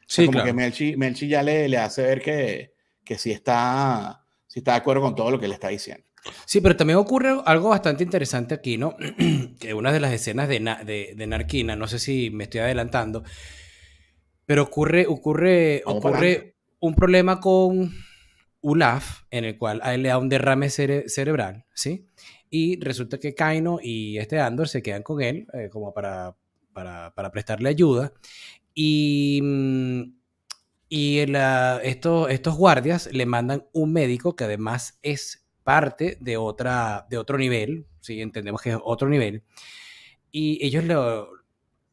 sí, como que Melchi, Melchi ya le, le, hace ver que, que sí, está, sí está de acuerdo con todo lo que le está diciendo. Sí, pero también ocurre algo bastante interesante aquí, ¿no? que una de las escenas de, de, de Narquina, no sé si me estoy adelantando, pero ocurre, ocurre, ocurre un problema con Ulaf, en el cual a él le da un derrame cerebral, ¿sí? Y resulta que Kaino y este Andor se quedan con él eh, como para, para, para, prestarle ayuda. Y, mm, y estos, estos guardias le mandan un médico que además es parte de, otra, de otro nivel, ¿sí? entendemos que es otro nivel. Y ellos lo,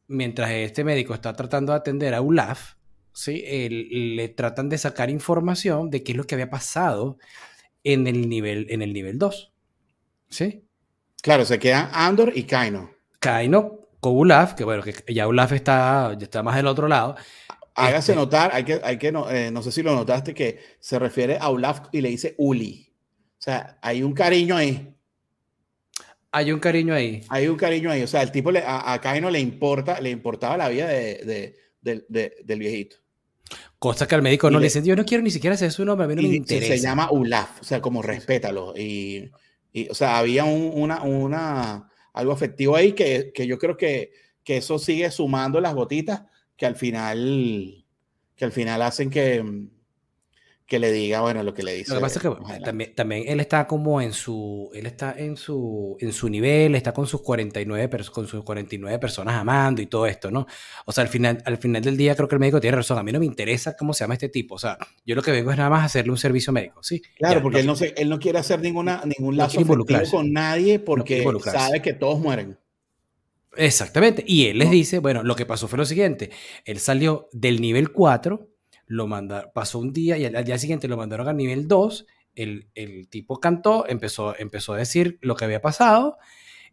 mientras este médico está tratando de atender a Ulaf, ¿sí? le tratan de sacar información de qué es lo que había pasado en el nivel, en el nivel 2. ¿Sí? Claro, se quedan Andor y Kaino. Kaino con Ulaf, que bueno, que ya Ulaf está, ya está más del otro lado. Hágase este notar, hay que, hay que no, eh, no sé si lo notaste, que se refiere a Ulaf y le dice Uli. O sea, hay un cariño ahí. Hay un cariño ahí. Hay un cariño ahí. O sea, el tipo le, a, a le importa, le importaba la vida de, del viejito. Cosa que al médico no le dice, yo no quiero ni siquiera hacer su nombre, a mí no me interesa. Se llama Ulaf, o sea, como respétalo. Y, y o sea, había un, una, una, algo afectivo ahí que, que yo creo que, que, eso sigue sumando las gotitas que al final, que al final hacen que, que le diga, bueno, lo que le dice. Lo que pasa es que también, también, él está como en su, él está en su, en su nivel, está con sus 49, con sus 49 personas amando y todo esto, ¿no? O sea, al final, al final del día creo que el médico tiene razón. A mí no me interesa cómo se llama este tipo. O sea, yo lo que vengo es nada más hacerle un servicio médico, ¿sí? Claro, porque él, no se, él no quiere hacer ninguna, ningún lazo con nadie porque sabe que todos mueren. Exactamente. Y él les dice, bueno, lo que pasó fue lo siguiente. Él salió del nivel 4 lo manda, pasó un día y al, día siguiente lo mandaron a nivel 2, el, el, tipo cantó, empezó, empezó a decir lo que había pasado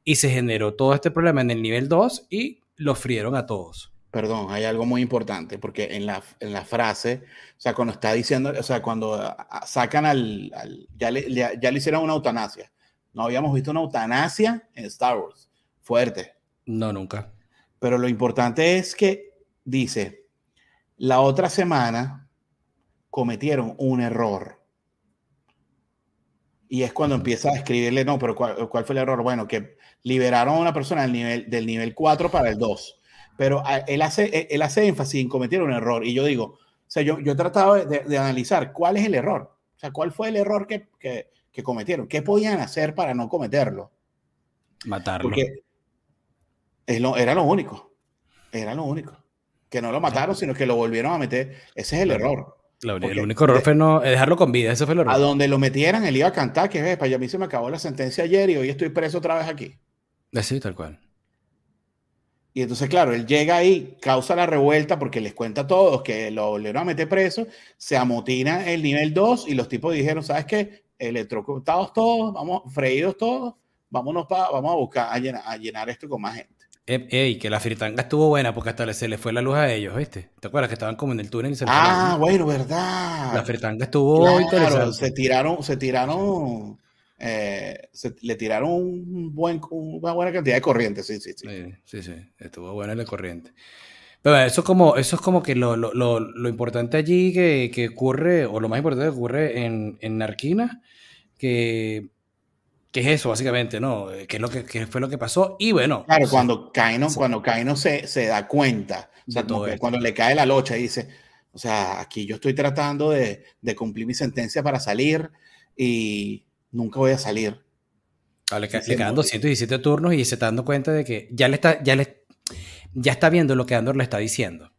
y se generó todo este problema en el nivel 2 y lo frieron a todos. Perdón, hay algo muy importante, porque en la, en la frase, o sea, cuando está diciendo, o sea, cuando sacan al, ya, le, ya, le hicieron una eutanasia. No habíamos visto una eutanasia en Star Wars. Fuerte. No, nunca. Pero lo importante es que dice, la otra semana cometieron un error. Y es cuando empieza a escribirle, no, pero ¿cuál, fue el error? Bueno, que liberaron a una persona del nivel, del nivel 4 para el 2. Pero ah, él hace, él hace énfasis en cometer un error. Y yo digo, o sea, yo, yo he tratado de, analizar cuál es el error. O sea, cuál fue el error que, que, que cometieron. ¿Qué podían hacer para no cometerlo? Matarlo. Porque era lo único. Era lo único que no lo mataron, sino que lo volvieron a meter. Ese es el error. el único error fue no dejarlo con vida, ese fue el error. A donde lo metieran, él iba a cantar, que es, para a mí se me acabó la sentencia ayer y hoy estoy preso otra vez aquí. Sí, tal cual. Y entonces, claro, él llega ahí, causa la revuelta porque les cuenta a todos que lo volvieron a meter preso, se amotina el nivel 2 y los tipos dijeron, ¿sabes qué? Electrocutados todos, vamos, freídos todos, vámonos para, vamos a buscar, a llenar, a llenar esto con más gente. Ey, que la fritanga estuvo buena porque hasta se le fue la luz a ellos, ¿viste? ¿Te acuerdas que estaban como en el túnel y se Ah, bueno, verdad. La fritanga estuvo interesante. Se tiraron, se tiraron, eh, se, le tiraron un buen, una buena cantidad de corriente, sí, sí, sí. Sí, sí, estuvo buena la corriente. Pero eso, como, eso es como que lo, lo, lo, lo importante allí que, que, ocurre, o lo más importante que ocurre en, en Narquina, que ¿Qué es eso, básicamente, no? Eh, ¿Qué, es lo que, qué fue lo que pasó? Y bueno. Claro, cuando Kaino, cuando Kaino se, se da cuenta, o sea, cuando le cae la locha y dice, o sea, aquí yo estoy tratando de, de cumplir mi sentencia para salir y nunca voy a salir. Ah, le, le, quedan 217 turnos y se está dando cuenta de que ya le está, ya le, ya está viendo lo que Andor le está diciendo.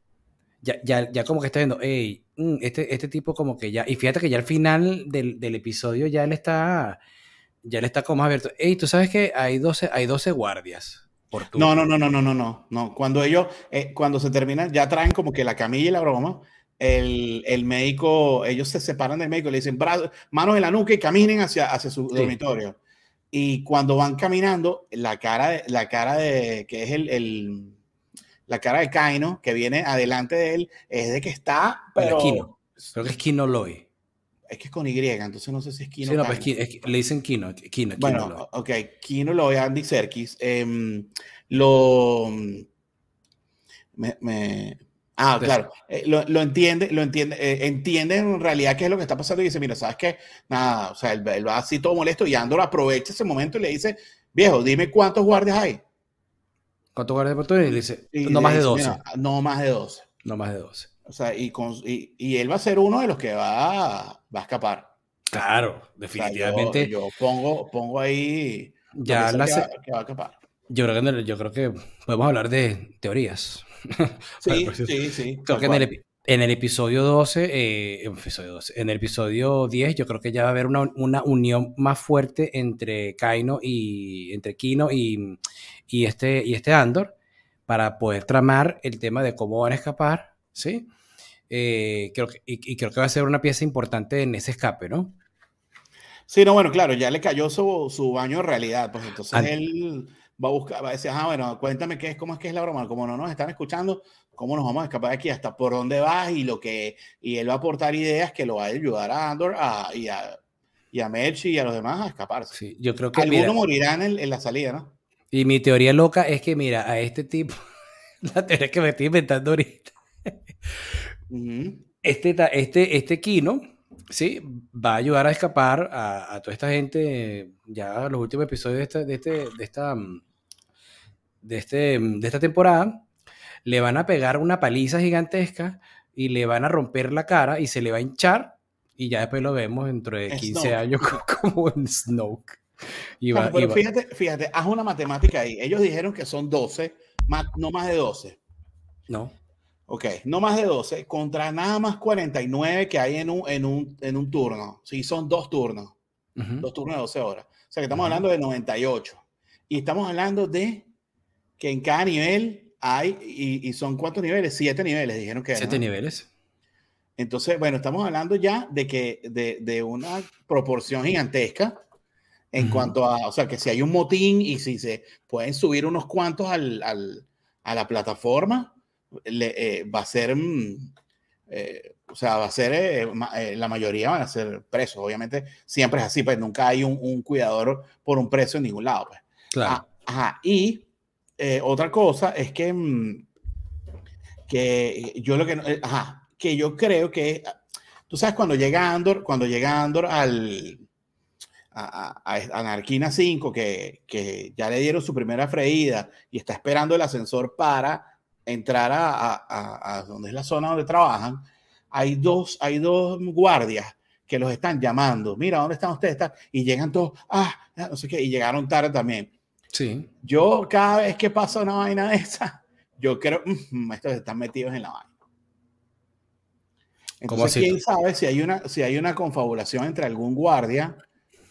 Ya, ya, ya como que está viendo, hey, mm, este, este tipo como que ya, y fíjate que ya al final del, del episodio ya él está ya le está como más abierto. Ey, tú sabes que hay 12, hay 12 guardias. Por no, no, no, no, no, no, no, no. Cuando ellos, eh, cuando se terminan, ya traen como que la camilla y la broma. El, el médico, ellos se separan del médico, le dicen manos en la nuca y caminen hacia, hacia su dormitorio. Y cuando van caminando, la cara de, la cara de que es el, el la cara de Kaino, que viene adelante de él, es de que está, pero... Kino. Creo que es Kino Loy. Es que es con Y, entonces no sé si es Kino. Sí, no, pues le dicen Kino. Kino, bueno, Kino ok, Kino lo Andy Serkis. Eh, lo. Me, me, ah, claro. Eh, lo, lo, entiende, lo entiende, eh, entiende en realidad qué es lo que está pasando y dice: Mira, ¿sabes qué? Nada, o sea, él, él, va así todo molesto y Andor aprovecha ese momento y le dice: Viejo, dime cuántos guardias hay. ¿Cuántos guardias por? Y le dice: No más de 12. no más de 12. No más de 12. O sea, y, con, y, y, él va a ser uno de los que va, va a escapar. Claro, definitivamente. O sea, yo, yo, pongo, pongo ahí ya la que, va, que, va, a escapar. Yo creo, que, yo creo que podemos hablar de teorías. Sí, sí, sí. Creo que en el, en el, episodio 12, eh, episodio 12, en el episodio 10, yo creo que ya va a haber una, una unión más fuerte entre Kaino y entre Kino y, y, este, y este Andor para poder tramar el tema de cómo van a escapar, ¿sí? Eh, creo que, y, y, creo que va a ser una pieza importante en ese escape, ¿no? Sí, no, bueno, claro, ya le cayó su, su baño de realidad, pues entonces él va a buscar, va a decir, ah, bueno, cuéntame qué es, cómo es que es la broma, como no nos están escuchando, cómo nos vamos a escapar de aquí, hasta por dónde vas y lo que, y él va a aportar ideas que lo va a ayudar a Andor a, y a, y a Merch y a los demás a escaparse. Sí, yo creo que algunos morirán en, en, la salida, ¿no? Y mi teoría loca es que, mira, a este tipo, la teoría que me estoy inventando ahorita, uh -huh. este, este, este Kino, sí, va a ayudar a escapar a, a toda esta gente, ya los últimos episodios de esta, de, este, de, esta, de, este, de esta temporada, le van a pegar una paliza gigantesca y le van a romper la cara y se le va a hinchar y ya después lo vemos dentro de 15 Snoke. años como en Snoke. Y va, pero, pero y va. fíjate, fíjate, haz una matemática ahí. Ellos dijeron que son 12, más, no más de 12. No. Ok, no más de 12, contra nada más 49 que hay en un, en un, en un turno. Sí, son dos turnos. Uh -huh. Dos turnos de 12 horas. O sea que estamos uh -huh. hablando de 98. Y estamos hablando de que en cada nivel hay, y, y son cuántos niveles? Siete niveles, dijeron que. Siete ¿no? niveles. Entonces, bueno, estamos hablando ya de que de, de una proporción gigantesca en uh -huh. cuanto a, o sea, que si hay un motín y si se pueden subir unos cuantos al, al, a la plataforma, le, eh, va a ser, mm, eh, o sea, va a ser, eh, la mayoría van a ser presos. Obviamente, siempre es así, pues nunca hay un, un cuidador por un preso en ningún lado. Pues. Claro. Ah, ajá. Y otra cosa es que, mm, que yo lo que, ajá, que yo creo que, tú sabes, cuando llega Andor, cuando llega Andor al, a, a, a Narquina 5, que, que ya le dieron su primera freída y está esperando el ascensor para entrar a, a, a, donde es la zona donde trabajan, hay dos, hay dos guardias que los están llamando. Mira, ¿dónde están ustedes? Y llegan todos, ah, no sé qué, y llegaron tarde también. Sí. Yo cada vez que pasa una vaina de esa, yo creo, mmm, estos están metidos en la vaina. Entonces, ¿quién sabe si hay, una, si hay una confabulación entre algún guardia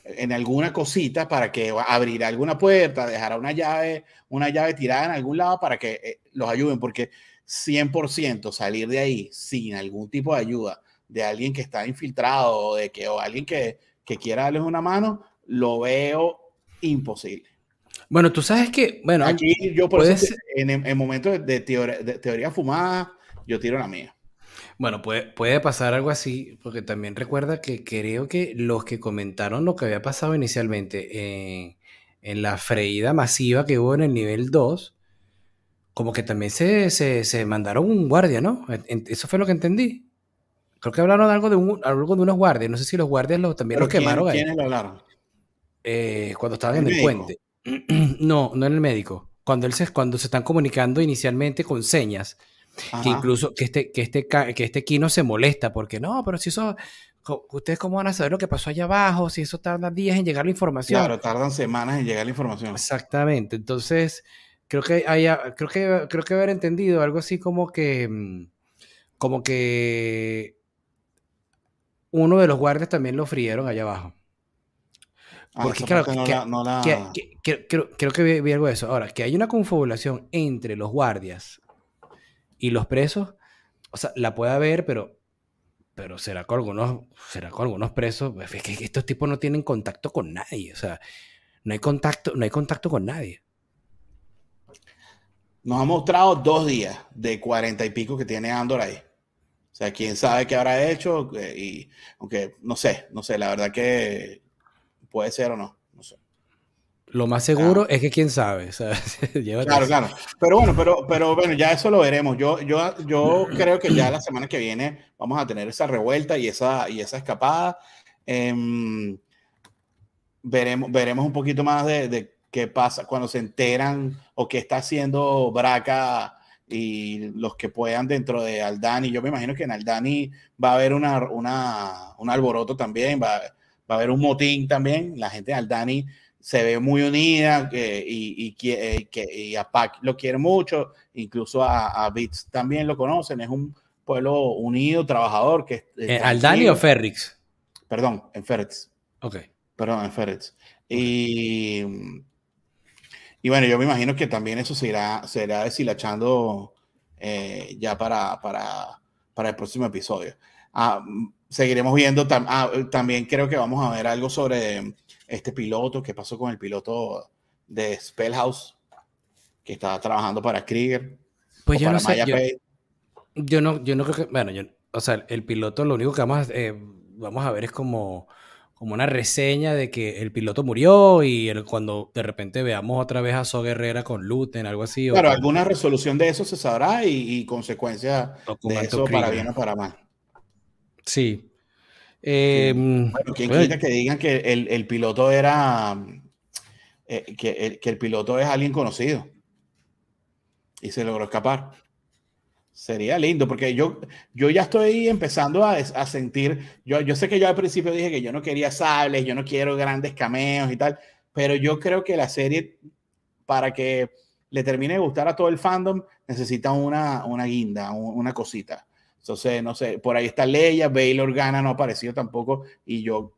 en alguna cosita para que abrir alguna puerta, dejar una llave, una llave tirada en algún lado para que eh, los ayuden, porque 100% salir de ahí sin algún tipo de ayuda de alguien que está infiltrado o de que o alguien que, que quiera darles una mano, lo veo imposible. Bueno, tú sabes que, bueno, aquí yo por eso en, en momentos de, de teoría fumada, yo tiro la mía. Bueno, puede, puede pasar algo así, porque también recuerda que creo que los que comentaron lo que había pasado inicialmente en la freída masiva que hubo en el nivel 2, como que también se, se, mandaron un guardia, ¿no? Eso fue lo que entendí. Creo que hablaron de algo de, un, algo de unos guardias. No sé si los guardias los, también los quemaron ahí. ¿Quiénes lo hablaron? Eh, cuando estaban en el puente. no, no en el médico. Cuando, él se, cuando se están comunicando inicialmente con señas. Que incluso que este, que, este, que este Kino se molesta porque no, pero si eso, ¿ustedes cómo van a saber lo que pasó allá abajo? Si eso tarda días en llegar la información. Claro, tardan semanas en llegar la información. Exactamente. Entonces, creo que haya, creo que, creo que haber entendido algo así como que, mm, como que uno de los guardias también lo frieron allá abajo. Ah, porque claro, creo, que vi, vi, algo de eso. Ahora, que hay una confabulación entre los guardias y los presos, o sea, la puede haber, pero, pero será con algunos, será con algunos presos, es que estos tipos no tienen contacto con nadie, o sea, no hay contacto, no hay contacto con nadie. Nos ha mostrado dos días de cuarenta y pico que tiene Andor ahí. O sea, quién sabe qué habrá hecho, eh, y aunque no sé, no sé, la verdad que puede ser o no. Lo más seguro es que quién sabe. claro, claro. Pero bueno, pero, pero bueno, ya eso lo veremos. Yo, yo, yo creo que ya la semana que viene vamos a tener esa revuelta y esa, y esa escapada. Em, veremos, veremos un poquito más de, qué pasa cuando se enteran o qué está haciendo Braca y los que puedan dentro de Aldani. Yo me imagino que en Aldani va a haber una, una, un alboroto también, va, va a haber un motín también. La gente de Aldani se ve muy unida y, y, eh, y, a Pac lo quiere mucho, incluso a, a Bits también lo conocen, es un pueblo unido, trabajador. que ¿Eh, ¿Aldani o Ferrix? Perdón, en Ferrix. Ok. Perdón, en Ferrix. Y, y bueno, yo me imagino que también eso se irá, se irá deshilachando eh, ya para, para, para el próximo episodio. Ah, seguiremos viendo, ah, también creo que vamos a ver algo sobre este piloto, qué pasó con el piloto de Spellhouse, que estaba trabajando para Krieger. Pues yo no sé, yo, no, yo no creo que, bueno, yo, o sea, el piloto lo único que vamos a, eh, vamos a ver es como, como una reseña de que el piloto murió y cuando de repente veamos otra vez a So Guerrera con Luten, algo así. Claro, alguna resolución de eso se sabrá y, consecuencias de eso para bien o para mal. Sí, eh, bueno, ¿quién quita que digan que el, el piloto era. Eh, que, el, que, el, piloto es alguien conocido y se logró escapar? Sería lindo, porque yo, yo ya estoy empezando a, a, sentir. Yo, yo sé que yo al principio dije que yo no quería sables, yo no quiero grandes cameos y tal, pero yo creo que la serie, para que le termine de gustar a todo el fandom, necesita una, una guinda, una cosita. Entonces, no sé, por ahí está Leia, Baylor gana, no ha aparecido tampoco, y yo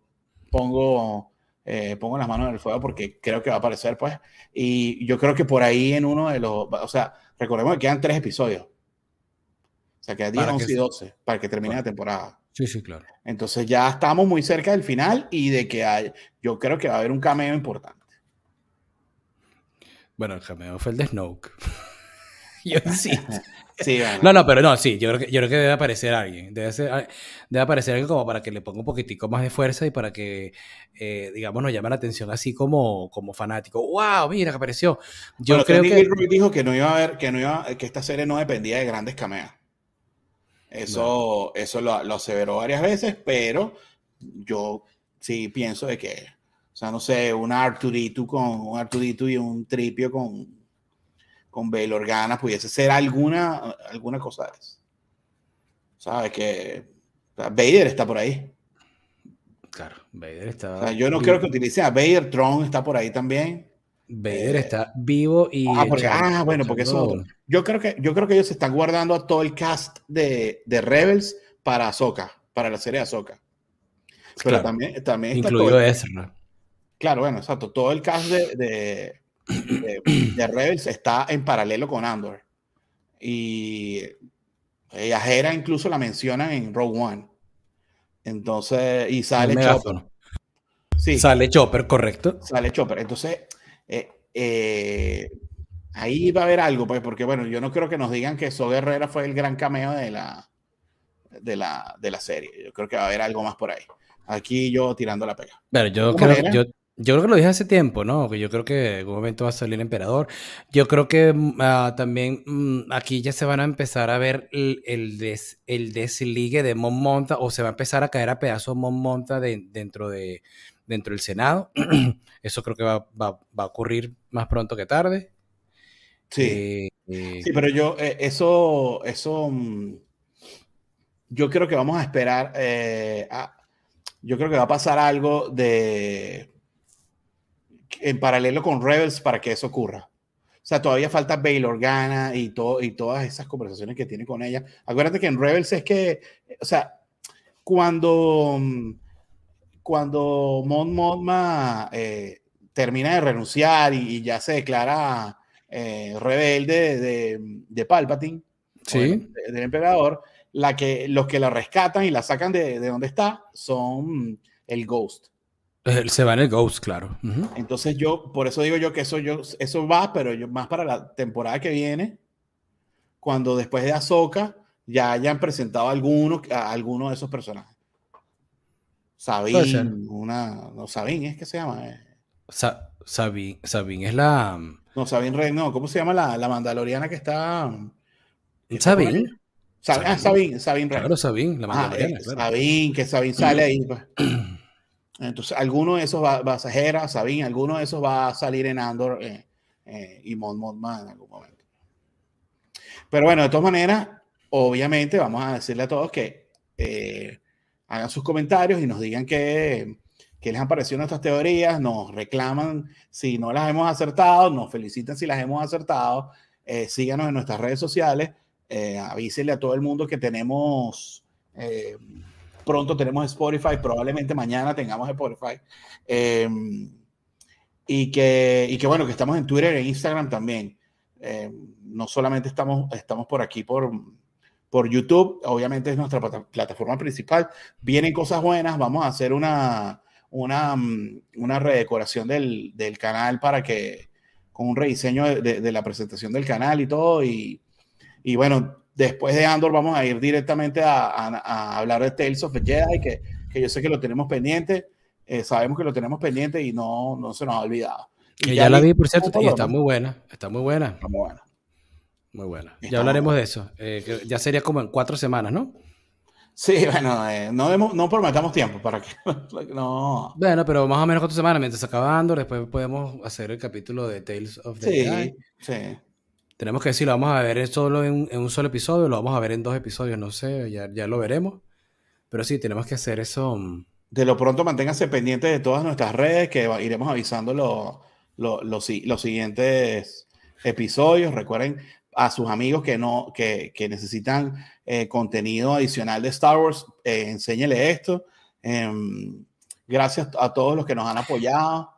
pongo, eh, pongo las manos en el fuego porque creo que va a aparecer, pues. Y yo creo que por ahí en uno de los, o sea, recordemos que quedan tres episodios. O sea, quedan 10, 11 y 12 para que termine la temporada. Sí, sí, claro. Entonces ya estamos muy cerca del final y de que hay, yo creo que va a haber un cameo importante. Bueno, el cameo fue el de Snoke. yo sí. No, no, pero no, sí, yo creo que, yo creo que debe aparecer alguien. Debe, ser, debe aparecer alguien como para que le ponga un poquitico más de fuerza y para que, eh, digamos, nos llame la atención así como, como fanático. ¡Wow! Mira que apareció. Yo creo que. dijo que no iba a haber, que no iba, que esta serie no dependía de grandes cameos. Eso, eso lo, lo aseveró varias veces, pero yo sí pienso de que, o sea, no sé, un Arturito con un Arturito y un Tripio con con Bail Organa pudiese ser alguna, alguna cosa de eso. ¿Sabes? Que Vader está por ahí. Claro, Vader está. O sea, yo no creo que utilice a Vader, Tron está por ahí también. Vader está vivo y. Ah, ah bueno, porque eso. Yo creo, que, yo creo que ellos se están guardando a todo el cast de, de Rebels para Ahsoka, para la serie Ahsoka. Pero también, también Incluido Ezra. claro, bueno, exacto. Todo el cast de, de, de, Rebels está en paralelo con Andor. Y Ajera incluso la mencionan en Rogue One. Entonces, y sale Chopper. Sí. Sale Chopper, correcto. Sale Chopper. Entonces, eh, eh, ahí va a haber algo, pues, porque bueno, yo no creo que nos digan que So Guerrera fue el gran cameo de la, de la, de la serie. Yo creo que va a haber algo más por ahí. Aquí yo tirando la pega. Pero yo creo, yo, yo creo que lo dije hace tiempo, ¿no? Que yo creo que en algún momento va a salir el emperador. Yo creo que ah, también mm, aquí ya se van a empezar a ver el, el, el desligue de Mon Monta o se va a empezar a caer a pedazos Mon Monta dentro, de, dentro del Senado. Eso creo que va, va, va, a ocurrir más pronto que tarde. Sí. Eh, eh, sí, pero yo, eh, eso, eso, mm, yo creo que vamos a esperar. yo creo que va a pasar algo de en paralelo con Rebels para que eso ocurra. O sea, todavía falta Bail Organa y, todo, y todas esas conversaciones que tiene con ella. Acuérdate que en Rebels es que, o sea, cuando, cuando Mon Mothma eh, termina de renunciar y, ya se declara eh, rebelde de, de, Palpatine, ¿Sí? del emperador, la que, los que la rescatan y la sacan de, de donde está son el Ghost. Se va en el Ghost, claro. Entonces yo, por eso digo yo que eso, yo, eso va, pero yo más para la temporada que viene, cuando después de Ahsoka ya hayan presentado algunos, a alguno de esos personajes. Sabine, una, no, Sabine es que se llama. Eh. Sabine, Sabine es la... No, Sabine Rey, no, ¿cómo se llama la, la mandaloriana que está... Sabine. Sabine, ah, Sabine, Sabine Rey. Claro, Sabine, la ah, mandaloriana. Ah, Sabine, que Sabine sale ahí. Pues. Entonces, alguno de esos va, va a ser Sabine, alguno de esos va a salir en Andor eh, eh, y Mon Mothma en algún momento. Pero bueno, de todas maneras, obviamente vamos a decirle a todos que eh, hagan sus comentarios y nos digan qué, les han parecido nuestras teorías, nos reclaman si no las hemos acertado, nos felicitan si las hemos acertado, síganos en nuestras redes sociales, avísenle a todo el mundo que tenemos Pronto tenemos Spotify, probablemente mañana tengamos Spotify. Em, y, que, y que bueno, que estamos en Twitter e Instagram también. Em, no solamente estamos, estamos por aquí por, por YouTube, obviamente es nuestra plataforma principal. Vienen cosas buenas, vamos a hacer una, una, una redecoración del, del canal para que, con un rediseño de, de, la presentación del canal y todo. Y, y bueno, después de Andor vamos a ir directamente a, a, hablar de Tales of the Jedi, que, que yo sé que lo tenemos pendiente, eh, sabemos que lo tenemos pendiente y no, no se nos ha olvidado. Y ya, la vi, por cierto, y está muy buena, está muy buena. Está muy buena. Muy buena. ya hablaremos de eso. Eh, ya sería como en cuatro semanas, ¿no? Sí, bueno, eh, no, no prometamos tiempo para que no. Bueno, pero más o menos cuatro semanas, mientras acabando, después podemos hacer el capítulo de Tales of the Jedi. Sí, sí. Tenemos que decir, lo vamos a ver solo en, un solo episodio, lo vamos a ver en dos episodios, no sé, ya, ya lo veremos. Pero sí, tenemos que hacer eso. Mm. De lo pronto, manténganse pendientes de todas nuestras redes, que iremos avisando los siguientes episodios. Recuerden a sus amigos que, no, que, que necesitan eh, contenido adicional de Star Wars, eh, enséñele esto. Em, gracias a todos los que nos han apoyado.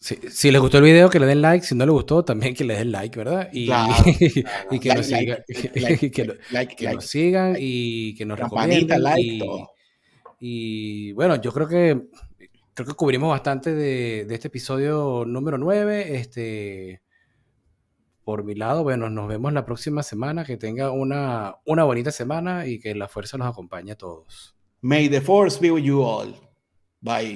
Si, les gustó el video, que le den like. Si no les gustó, también que le den like, ¿verdad? Y, que, nos, sigan, que, sigan y que nos recomienden. y, bueno, yo creo que creo que cubrimos bastante de, este episodio número 9. Este, por mi lado, bueno, nos vemos la próxima semana. Que tenga una, una bonita semana y que la fuerza nos acompañe a todos. May the force be with you all. Bye.